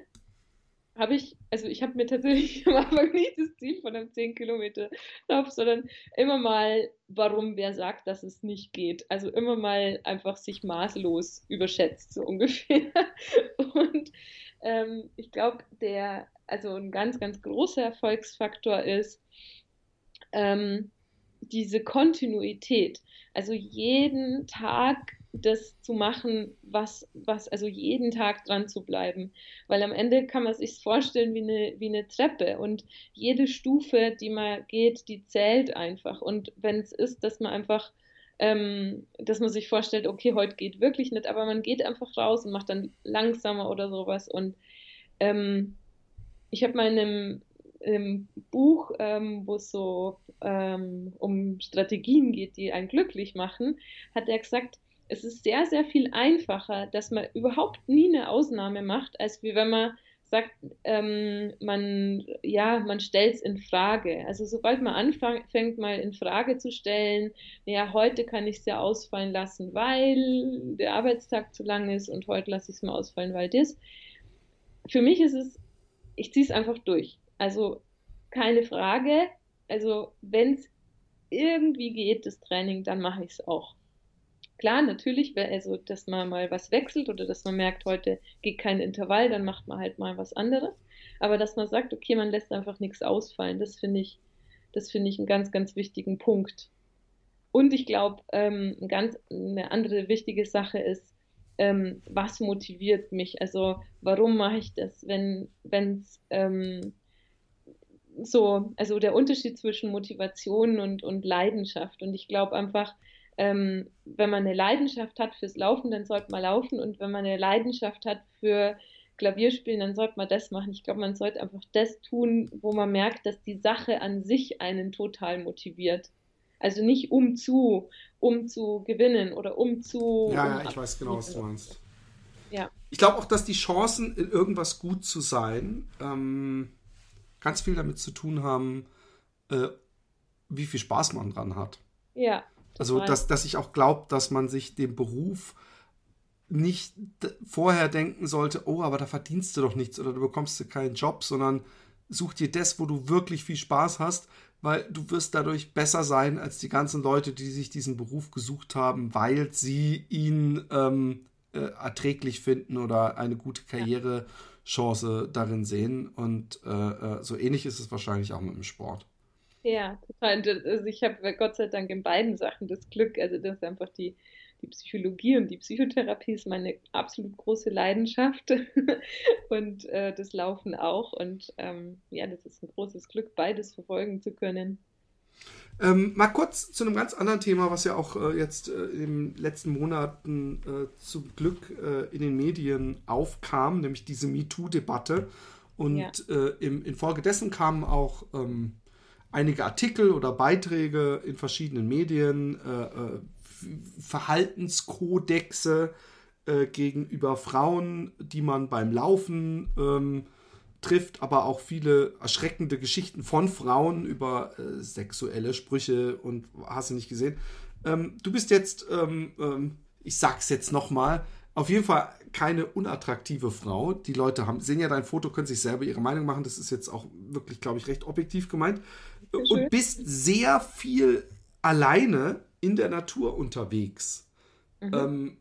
habe ich, also ich habe mir tatsächlich am Anfang nicht das Ziel von einem 10 Kilometer Lauf, sondern immer mal, warum wer sagt, dass es nicht geht. Also immer mal einfach sich maßlos überschätzt, so ungefähr. Und ähm, ich glaube, der, also ein ganz, ganz großer Erfolgsfaktor ist ähm, diese Kontinuität. Also jeden Tag das zu machen, was, was, also jeden Tag dran zu bleiben. Weil am Ende kann man sich vorstellen wie eine, wie eine Treppe und jede Stufe, die man geht, die zählt einfach. Und wenn es ist, dass man einfach, ähm, dass man sich vorstellt, okay, heute geht wirklich nicht, aber man geht einfach raus und macht dann langsamer oder sowas. Und ähm, ich habe mal in einem, im Buch, ähm, wo es so ähm, um Strategien geht, die einen glücklich machen, hat er gesagt, es ist sehr, sehr viel einfacher, dass man überhaupt nie eine Ausnahme macht, als wie wenn man sagt, ähm, man, ja, man stellt es in Frage. Also sobald man anfängt, mal in Frage zu stellen, ja, heute kann ich es ja ausfallen lassen, weil der Arbeitstag zu lang ist und heute lasse ich es mal ausfallen, weil das. Für mich ist es, ich ziehe es einfach durch. Also keine Frage. Also wenn es irgendwie geht, das Training, dann mache ich es auch. Klar, natürlich, also dass man mal was wechselt oder dass man merkt, heute geht kein Intervall, dann macht man halt mal was anderes. Aber dass man sagt, okay, man lässt einfach nichts ausfallen, das finde ich, das finde ich einen ganz, ganz wichtigen Punkt. Und ich glaube, ähm, ganz eine andere wichtige Sache ist, ähm, was motiviert mich? Also warum mache ich das? Wenn es ähm, so, also der Unterschied zwischen Motivation und, und Leidenschaft. Und ich glaube einfach, ähm, wenn man eine Leidenschaft hat fürs Laufen, dann sollte man laufen. Und wenn man eine Leidenschaft hat für Klavierspielen, dann sollte man das machen. Ich glaube, man sollte einfach das tun, wo man merkt, dass die Sache an sich einen total motiviert. Also nicht um zu, um zu gewinnen oder um zu. Ja, um ja, ich weiß genau, was du meinst. Ja. Ich glaube auch, dass die Chancen, in irgendwas gut zu sein, ähm, ganz viel damit zu tun haben, äh, wie viel Spaß man dran hat. Ja. Also, dass, dass ich auch glaube, dass man sich den Beruf nicht vorher denken sollte, oh, aber da verdienst du doch nichts oder du bekommst du keinen Job, sondern such dir das, wo du wirklich viel Spaß hast, weil du wirst dadurch besser sein als die ganzen Leute, die sich diesen Beruf gesucht haben, weil sie ihn ähm, äh, erträglich finden oder eine gute Karrierechance darin sehen. Und äh, äh, so ähnlich ist es wahrscheinlich auch mit dem Sport. Ja, total. Also ich habe Gott sei Dank in beiden Sachen das Glück. Also das ist einfach die, die Psychologie und die Psychotherapie ist meine absolut große Leidenschaft und äh, das Laufen auch. Und ähm, ja, das ist ein großes Glück, beides verfolgen zu können. Ähm, mal kurz zu einem ganz anderen Thema, was ja auch äh, jetzt äh, in den letzten Monaten äh, zum Glück äh, in den Medien aufkam, nämlich diese MeToo-Debatte. Und ja. Äh, im, infolgedessen kamen auch ähm, einige Artikel oder Beiträge in verschiedenen Medien, äh, Verhaltenskodexe gegenüber Frauen, die man beim Laufen ähm, trifft aber auch viele erschreckende Geschichten von Frauen über äh, sexuelle Sprüche und hast du nicht gesehen. Ähm, du bist jetzt, ähm, ähm, ich sag's jetzt nochmal, auf jeden Fall keine unattraktive Frau. Die Leute haben, sehen ja dein Foto, können sich selber ihre Meinung machen. Das ist jetzt auch wirklich, glaube ich, recht objektiv gemeint. Und bist sehr viel alleine in der Natur unterwegs. Mhm. Ähm,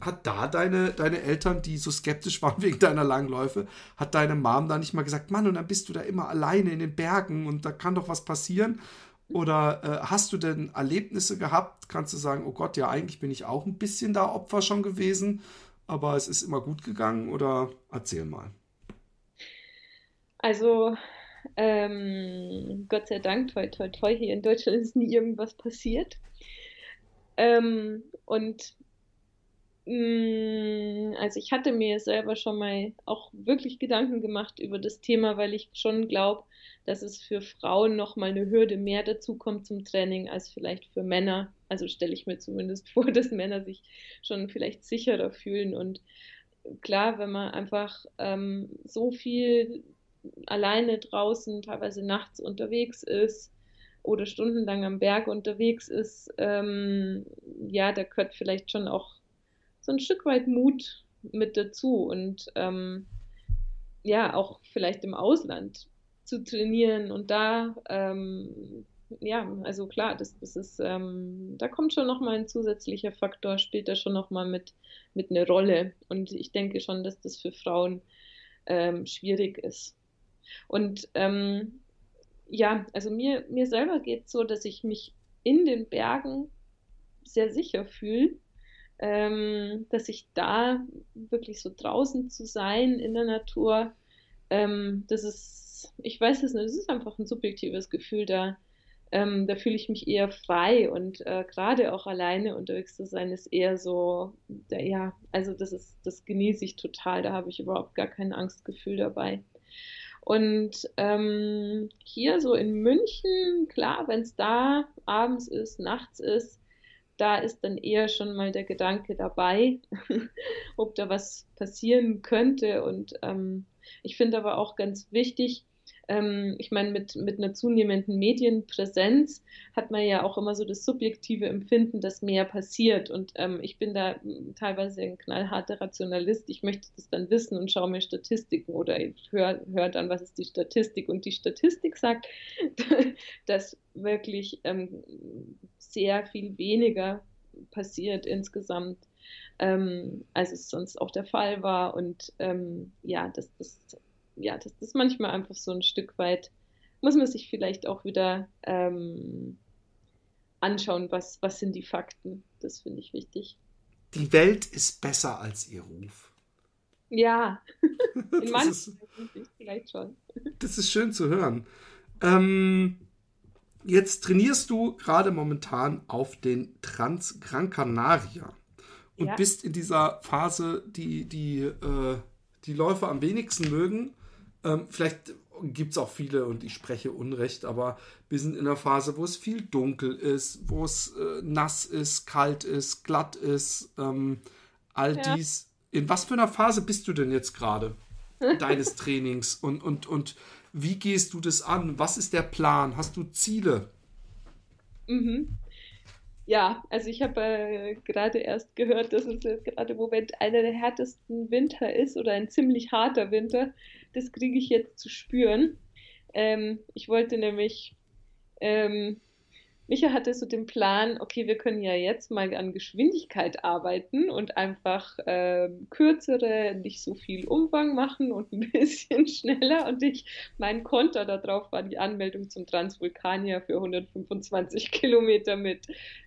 hat da deine, deine Eltern, die so skeptisch waren wegen deiner Langläufe, hat deine Mom da nicht mal gesagt, Mann, und dann bist du da immer alleine in den Bergen und da kann doch was passieren? Oder äh, hast du denn Erlebnisse gehabt? Kannst du sagen, oh Gott, ja, eigentlich bin ich auch ein bisschen da Opfer schon gewesen, aber es ist immer gut gegangen? Oder erzähl mal. Also, ähm, Gott sei Dank, toi, toi, toi, hier in Deutschland ist nie irgendwas passiert. Ähm, und Mm, also ich hatte mir selber schon mal auch wirklich Gedanken gemacht über das Thema, weil ich schon glaube, dass es für Frauen noch mal eine Hürde mehr dazu kommt zum Training als vielleicht für Männer. Also stelle ich mir zumindest vor, dass Männer sich schon vielleicht sicherer fühlen. Und klar, wenn man einfach ähm, so viel alleine draußen, teilweise nachts unterwegs ist oder stundenlang am Berg unterwegs ist, ähm, ja, da gehört vielleicht schon auch so ein Stück weit Mut mit dazu und ähm, ja, auch vielleicht im Ausland zu trainieren und da, ähm, ja, also klar, das, das ist, ähm, da kommt schon nochmal ein zusätzlicher Faktor, spielt da schon nochmal mit, mit eine Rolle und ich denke schon, dass das für Frauen ähm, schwierig ist. Und ähm, ja, also mir, mir selber geht es so, dass ich mich in den Bergen sehr sicher fühle ähm, dass ich da wirklich so draußen zu sein in der Natur, ähm, das ist, ich weiß es nicht, das ist einfach ein subjektives Gefühl da. Ähm, da fühle ich mich eher frei und äh, gerade auch alleine unterwegs zu sein ist eher so, der, ja, also das ist, das genieße ich total, da habe ich überhaupt gar kein Angstgefühl dabei. Und ähm, hier so in München, klar, wenn es da abends ist, nachts ist, da ist dann eher schon mal der Gedanke dabei, ob da was passieren könnte. Und ähm, ich finde aber auch ganz wichtig, ähm, ich meine, mit, mit einer zunehmenden Medienpräsenz hat man ja auch immer so das subjektive Empfinden, dass mehr passiert. Und ähm, ich bin da teilweise ein knallharter Rationalist. Ich möchte das dann wissen und schaue mir Statistiken oder höre hör dann, was ist die Statistik. Und die Statistik sagt, dass wirklich ähm, sehr viel weniger passiert insgesamt, ähm, als es sonst auch der Fall war. Und ähm, ja, das, das, ja, das ist manchmal einfach so ein Stück weit, muss man sich vielleicht auch wieder ähm, anschauen, was, was sind die Fakten. Das finde ich wichtig. Die Welt ist besser als ihr Ruf. Ja, in manchen ist, vielleicht schon. Das ist schön zu hören. Ähm, jetzt trainierst du gerade momentan auf den Trans Gran Canaria und Ja. bist in dieser Phase, die die, äh, die Läufer am wenigsten mögen. Ähm, vielleicht gibt es auch viele und ich spreche Unrecht, aber wir sind in einer Phase, wo es viel dunkel ist, wo es äh, nass ist, kalt ist, glatt ist, ähm, all Ja. dies. In was für einer Phase bist du denn jetzt gerade deines Trainings und, und, und wie gehst du das an? Was ist der Plan? Hast du Ziele? Mhm. Ja, also ich habe äh, gerade erst gehört, dass es jetzt gerade im Moment einer der härtesten Winter ist oder ein ziemlich harter Winter. Das kriege ich jetzt zu spüren. Ähm, ich wollte nämlich, ähm, Micha hatte so den Plan, okay, wir können ja jetzt mal an Geschwindigkeit arbeiten und einfach ähm, kürzere, nicht so viel Umfang machen und ein bisschen schneller. Und ich, mein Konter darauf war die Anmeldung zum Transvulkanier für 125 Kilometer mit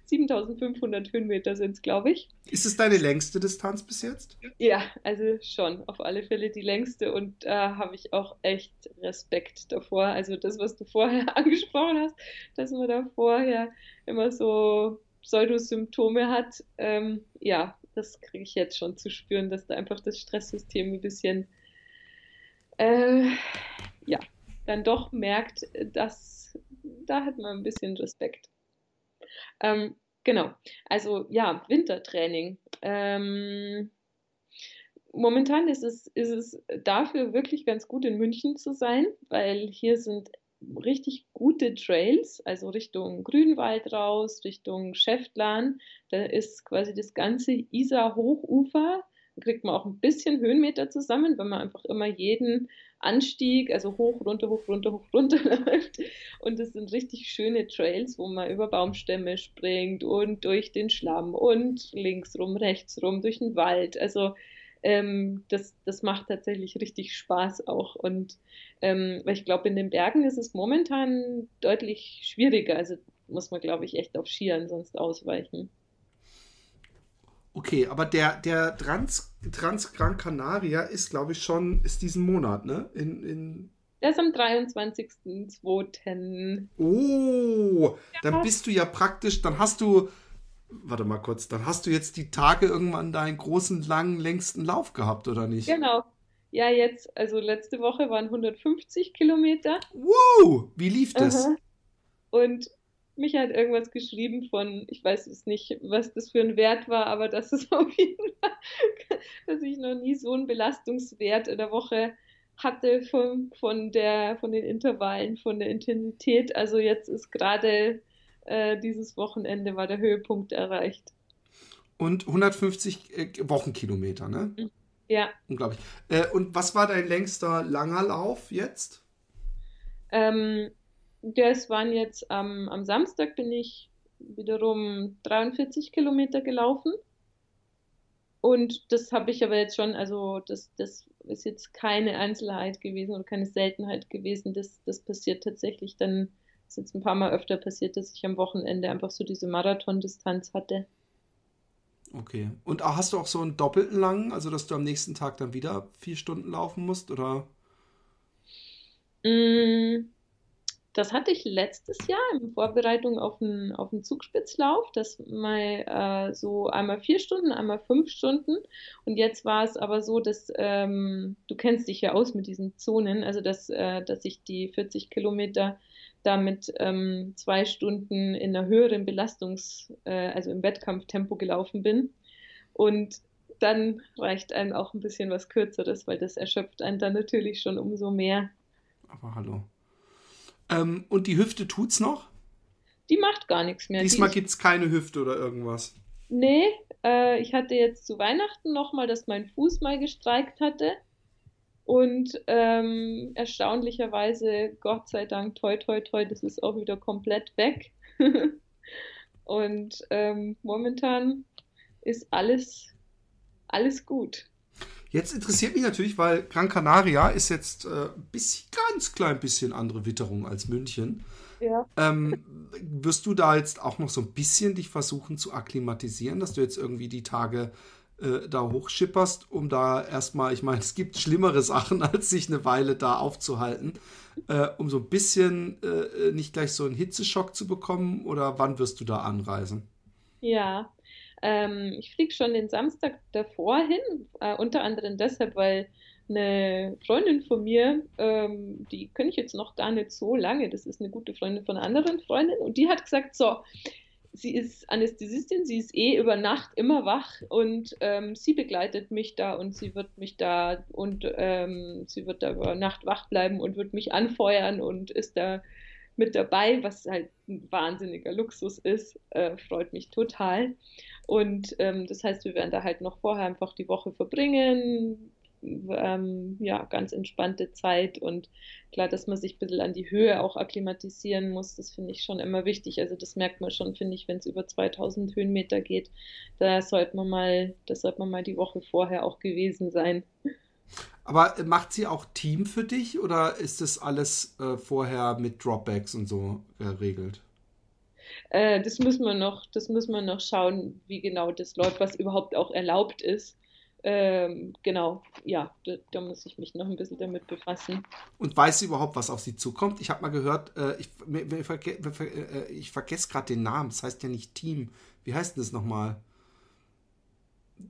7500 Höhenmeter sind es, glaube ich. Ist es deine längste Distanz bis jetzt? Ja, also schon, auf alle Fälle die längste und da habe ich auch echt Respekt davor. Also das, was du vorher angesprochen hast, dass man da vorher immer so Pseudosymptome hat, ähm, ja, das kriege ich jetzt schon zu spüren, dass da einfach das Stresssystem ein bisschen, äh, ja, dann doch merkt, dass da hat man ein bisschen Respekt. Ähm, genau, also ja, Wintertraining. Ähm, momentan ist es, ist es dafür wirklich ganz gut in München zu sein, weil hier sind richtig gute Trails, also Richtung Grünwald raus, Richtung Schäftlarn. Da ist quasi das ganze Isar-Hochufer. Da kriegt man auch ein bisschen Höhenmeter zusammen, wenn man einfach immer jeden Anstieg, also hoch, runter, hoch, runter, hoch, runter läuft. Und es sind richtig schöne Trails, wo man über Baumstämme springt und durch den Schlamm und links rum, rechts rum, durch den Wald. Also ähm, das, das macht tatsächlich richtig Spaß auch. Und ähm, weil ich glaube, in den Bergen ist es momentan deutlich schwieriger. Also muss man, glaube ich, echt auf Skiern sonst ausweichen. Okay, aber der, der Trans, Trans Gran Canaria ist, glaube ich, schon, ist diesen Monat, ne? In, in Der ist am 23.02. Oh, dann Ja. bist du ja praktisch, dann hast du, warte mal kurz, dann hast du jetzt die Tage irgendwann deinen großen, langen, längsten Lauf gehabt, oder nicht? Genau. Ja, jetzt, also letzte Woche waren 150 Kilometer. Wow, wie lief das? Aha. Und mich hat irgendwas geschrieben von, ich weiß es nicht, was das für ein Wert war, aber das ist auf jeden Fall, dass ich noch nie so einen Belastungswert in der Woche hatte von, von der, von den Intervallen, von der Intensität. Also jetzt ist gerade äh, dieses Wochenende war der Höhepunkt erreicht. Und 150 äh, Wochenkilometer, ne? Ja, Unglaublich. Äh, und was war dein längster langer Lauf jetzt? ähm, das waren jetzt am, am Samstag bin ich wiederum 43 Kilometer gelaufen. Und das habe ich aber jetzt schon, also das, das ist jetzt keine Einzelheit gewesen oder keine Seltenheit gewesen. Das, das passiert tatsächlich dann, ist jetzt ein paar Mal öfter passiert, dass ich am Wochenende einfach so diese Marathondistanz hatte. Okay. Und hast du auch so einen doppelten langen, also dass du am nächsten Tag dann wieder vier Stunden laufen musst, oder? Mm, Das hatte ich letztes Jahr in Vorbereitung auf einen, auf einen Zugspitzlauf, das mal äh, so einmal vier Stunden, einmal fünf Stunden. Und jetzt war es aber so, dass ähm, du kennst dich ja aus mit diesen Zonen, also dass, äh, dass ich die 40 Kilometer damit ähm, zwei Stunden in einer höheren Belastungs-, äh, also im Wettkampftempo gelaufen bin. Und dann reicht einem auch ein bisschen was Kürzeres, weil das erschöpft einen dann natürlich schon umso mehr. Aber hallo. Ähm, und die Hüfte tut's noch? Die macht gar nichts mehr. Die Diesmal ist- gibt's keine Hüfte oder irgendwas. Nee, äh, ich hatte jetzt zu Weihnachten nochmal, dass mein Fuß mal gestreikt hatte. Und ähm, erstaunlicherweise, Gott sei Dank, toi, toi, toi, das ist auch wieder komplett weg. Und ähm, momentan ist alles, alles gut. Jetzt interessiert mich natürlich, weil Gran Canaria ist jetzt äh, ein bisschen, ganz klein bisschen andere Witterung als München. Ja. Ähm, wirst du da jetzt auch noch so ein bisschen dich versuchen zu akklimatisieren, dass du jetzt irgendwie die Tage äh, da hochschipperst, um da erstmal, ich meine, es gibt schlimmere Sachen, als sich eine Weile da aufzuhalten, äh, um so ein bisschen äh, nicht gleich so einen Hitzeschock zu bekommen? Oder wann wirst du da anreisen? Ja, ähm, ich fliege schon den Samstag davor hin, äh, unter anderem deshalb, weil eine Freundin von mir, ähm, die kenne ich jetzt noch gar nicht so lange, das ist eine gute Freundin von einer anderen Freundin, und die hat gesagt, so, sie ist Anästhesistin, sie ist eh über Nacht immer wach und ähm, sie begleitet mich da und sie wird mich da und ähm, sie wird da über Nacht wach bleiben und wird mich anfeuern und ist da mit dabei, was halt ein wahnsinniger Luxus ist, äh, freut mich total. Und ähm, das heißt, wir werden da halt noch vorher einfach die Woche verbringen, ähm, ja, ganz entspannte Zeit und klar, dass man sich ein bisschen an die Höhe auch akklimatisieren muss, das finde ich schon immer wichtig. Also das merkt man schon, finde ich, wenn es über 2000 Höhenmeter geht, da sollte man mal, das sollte man mal die Woche vorher auch gewesen sein. Aber macht sie auch Team für dich oder ist das alles äh, vorher mit Dropbacks und so geregelt? Äh, das müssen wir noch, das müssen wir noch schauen, wie genau das läuft, was überhaupt auch erlaubt ist. Ähm, genau, ja, da, da, muss ich mich noch ein bisschen damit befassen. Und weiß sie überhaupt, was auf sie zukommt? Ich habe mal gehört, äh, ich, äh, ich vergesse gerade den Namen, das heißt ja nicht Team. Wie heißt denn das nochmal?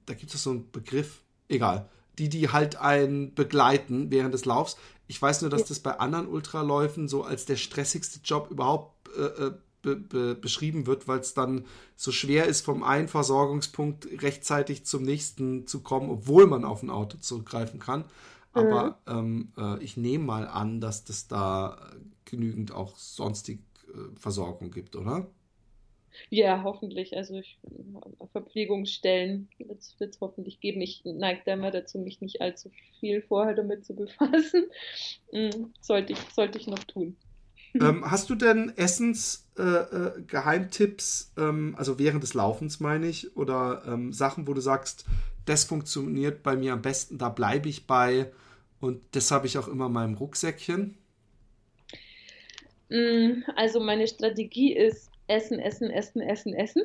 Da gibt es so einen Begriff. Egal. Die, die halt einen begleiten während des Laufs. Ich weiß nur, dass ja. das bei anderen Ultraläufen so als der stressigste Job überhaupt äh, äh be be beschrieben wird, weil es dann so schwer ist, vom einen Versorgungspunkt rechtzeitig zum nächsten zu kommen, obwohl man auf ein Auto zurückgreifen kann. Aber mhm. ähm, äh, ich nehme mal an, dass das da genügend auch sonstig äh, Versorgung gibt, oder? Ja, hoffentlich. Also ich, Verpflegungsstellen wird es hoffentlich geben. Ich neige da immer dazu, mich nicht allzu viel vorher damit zu befassen. Hm, sollte, ich, sollte ich noch tun. Ähm, hast du denn Essensgeheimtipps, äh, äh, ähm, also während des Laufens meine ich, oder ähm, Sachen, wo du sagst, das funktioniert bei mir am besten, da bleibe ich bei und das habe ich auch immer in meinem Rucksäckchen? Mm, also meine Strategie ist Essen, Essen, Essen, Essen, Essen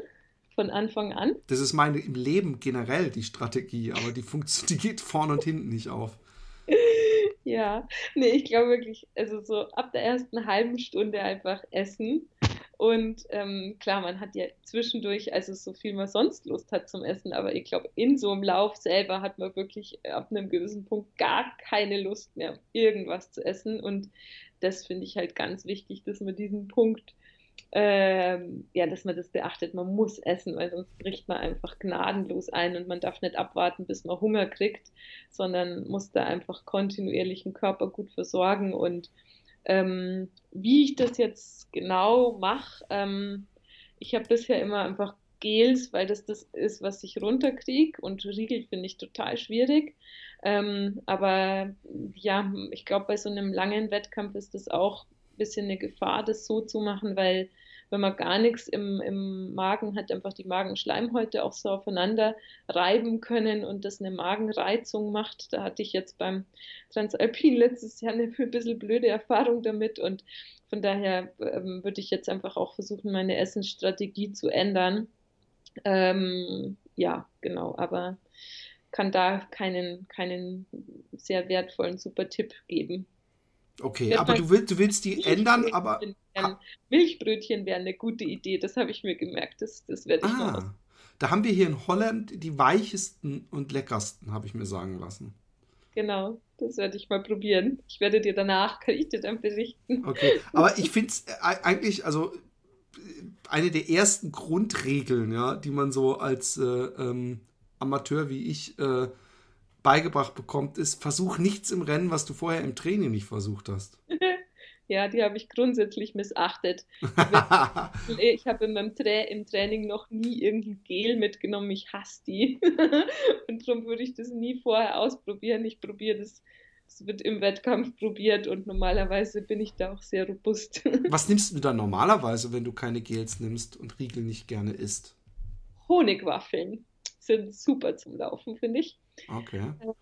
von Anfang an. Das ist meine im Leben generell die Strategie, aber die, die geht vorne und hinten nicht auf. Ja, nee, ich glaube wirklich, also so ab der ersten halben Stunde einfach essen. Und ähm, klar, man hat ja zwischendurch, also so viel man sonst Lust hat zum Essen, aber ich glaube, in so einem Lauf selber hat man wirklich ab einem gewissen Punkt gar keine Lust mehr, irgendwas zu essen. Und das finde ich halt ganz wichtig, dass man diesen Punkt ähm, ja, dass man das beachtet. Man muss essen, weil sonst bricht man einfach gnadenlos ein und man darf nicht abwarten, bis man Hunger kriegt, sondern muss da einfach kontinuierlich den Körper gut versorgen. Und ähm, wie ich das jetzt genau mache, ähm, ich habe bisher immer einfach Gels, weil das das ist, was ich runterkriege und Riegel finde ich total schwierig. Ähm, aber ja, ich glaube, bei so einem langen Wettkampf ist das auch ein bisschen eine Gefahr, das so zu machen, weil wenn man gar nichts im, im Magen hat, einfach die Magenschleimhäute auch so aufeinander reiben können und das eine Magenreizung macht. Da hatte ich jetzt beim Transalpin letztes Jahr eine ein bisschen blöde Erfahrung damit und von daher ähm, würde ich jetzt einfach auch versuchen, meine Essensstrategie zu ändern. Ähm, ja, genau, aber kann da keinen, keinen sehr wertvollen super Tipp geben. Okay, aber du willst, du willst die ändern, aber. Milchbrötchen wären eine gute Idee, das habe ich mir gemerkt. Das, das werde ich ah, noch Da haben wir hier in Holland die weichesten und leckersten, habe ich mir sagen lassen. Genau, das werde ich mal probieren. Ich werde dir danach, kann ich dir dann berichten. Okay, aber ich finde es äh, eigentlich, also eine der ersten Grundregeln, ja, die man so als äh, ähm, Amateur wie ich äh, beigebracht bekommt, ist, versuch nichts im Rennen, was du vorher im Training nicht versucht hast. ja, die habe ich grundsätzlich missachtet. ich habe in meinem Tra im Training noch nie irgendein Gel mitgenommen. Ich hasse die. und darum würde ich das nie vorher ausprobieren. Ich probiere das. Das wird im Wettkampf probiert und normalerweise bin ich da auch sehr robust. Was nimmst du dann normalerweise, wenn du keine Gels nimmst und Riegel nicht gerne isst? Honigwaffeln sind super zum Laufen, finde ich. Okay. Äh,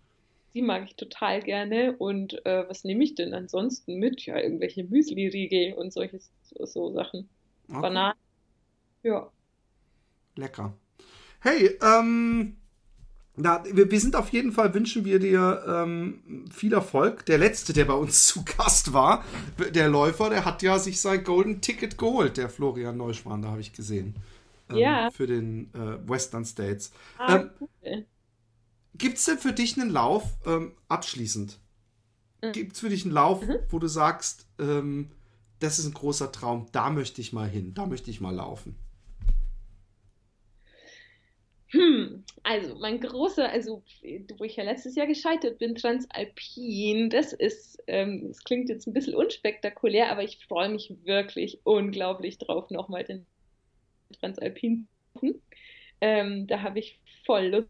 die mag ich total gerne. Und äh, was nehme ich denn ansonsten mit? Ja, irgendwelche Müsli-Riegel und solche so, so Sachen. Okay. Bananen. Ja. Lecker. Hey, ähm, Na, wir, wir, sind auf jeden Fall, wünschen wir dir ähm, viel Erfolg. Der letzte, der bei uns zu Gast war, der Läufer, der hat ja sich sein Golden Ticket geholt, der Florian Neuschwan, da habe ich gesehen. Ähm, ja. Für den äh, Western States. Ah, ähm, cool. Gibt es denn für dich einen Lauf, ähm, abschließend, mhm. gibt es für dich einen Lauf, mhm. wo du sagst, ähm, das ist ein großer Traum, da möchte ich mal hin, da möchte ich mal laufen? Hm, also mein großer, also wo ich ja letztes Jahr gescheitert bin, Transalpin, das ist, ähm, das klingt jetzt ein bisschen unspektakulär, aber ich freue mich wirklich unglaublich drauf, nochmal den Transalpin. Ähm, da habe ich voll Lust.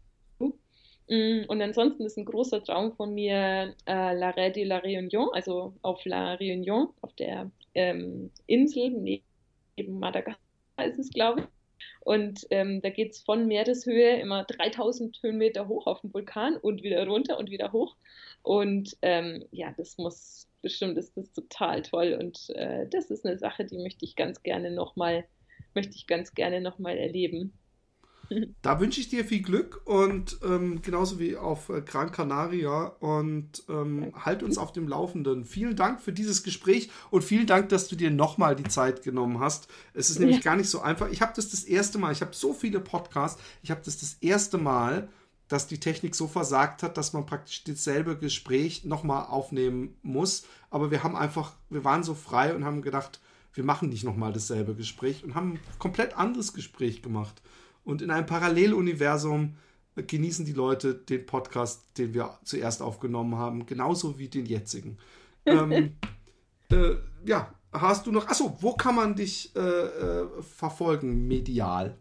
Mm, und ansonsten ist ein großer Traum von mir äh, La Rede de la Réunion, also auf La Réunion, auf der ähm, Insel neben Madagaskar ist es, glaube ich und ähm, da geht es von Meereshöhe immer 3000 Höhenmeter hoch auf den Vulkan und wieder runter und wieder hoch. Und ähm, ja, das muss, bestimmt ist total toll. Und äh, das ist eine Sache, die möchte ich ganz gerne nochmal, möchte ich ganz gerne nochmal erleben. Da wünsche ich dir viel Glück und ähm, genauso wie auf äh, Gran Canaria und ähm, halt uns auf dem Laufenden. Vielen Dank für dieses Gespräch und vielen Dank, dass du dir nochmal die Zeit genommen hast. Es ist nämlich ja. gar nicht so einfach. Ich habe das das erste Mal, ich habe so viele Podcasts, ich habe das das erste Mal, dass die Technik so versagt hat, dass man praktisch dasselbe Gespräch nochmal aufnehmen muss. Aber wir haben einfach, wir waren so frei und haben gedacht, wir machen nicht nochmal dasselbe Gespräch und haben ein komplett anderes Gespräch gemacht. Und in einem Paralleluniversum genießen die Leute den Podcast, den wir zuerst aufgenommen haben, genauso wie den jetzigen. ähm, äh, ja, hast du noch. Achso, wo kann man dich äh, äh, verfolgen, medial?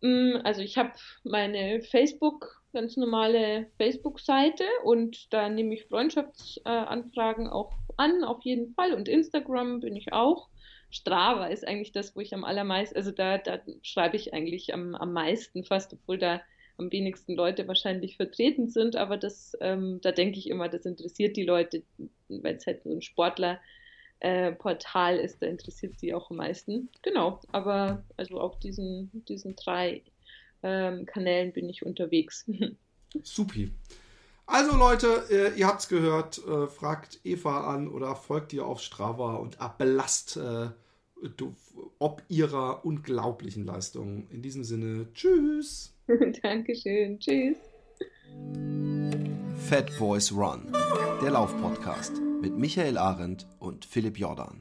Mm, also ich habe meine Facebook, ganz normale Facebook-Seite und da nehme ich Freundschaftsanfragen auch an, auf jeden Fall. Und Instagram bin ich auch. Strava ist eigentlich das, wo ich am allermeisten, also da, da schreibe ich eigentlich am, am meisten fast, obwohl da am wenigsten Leute wahrscheinlich vertreten sind, aber das, ähm, da denke ich immer, das interessiert die Leute, weil es halt so ein Sportler-Portal äh, ist, da interessiert sie auch am meisten. Genau, aber also auf diesen, diesen drei ähm, Kanälen bin ich unterwegs. Supi. Also Leute, äh, ihr habt's gehört, äh, fragt Eva an oder folgt ihr auf Strava und abbelasst äh, ob ihrer unglaublichen Leistungen. In diesem Sinne, tschüss. Dankeschön, tschüss. Fat Boys Run, der Laufpodcast mit Michael Arendt und Philipp Jordan.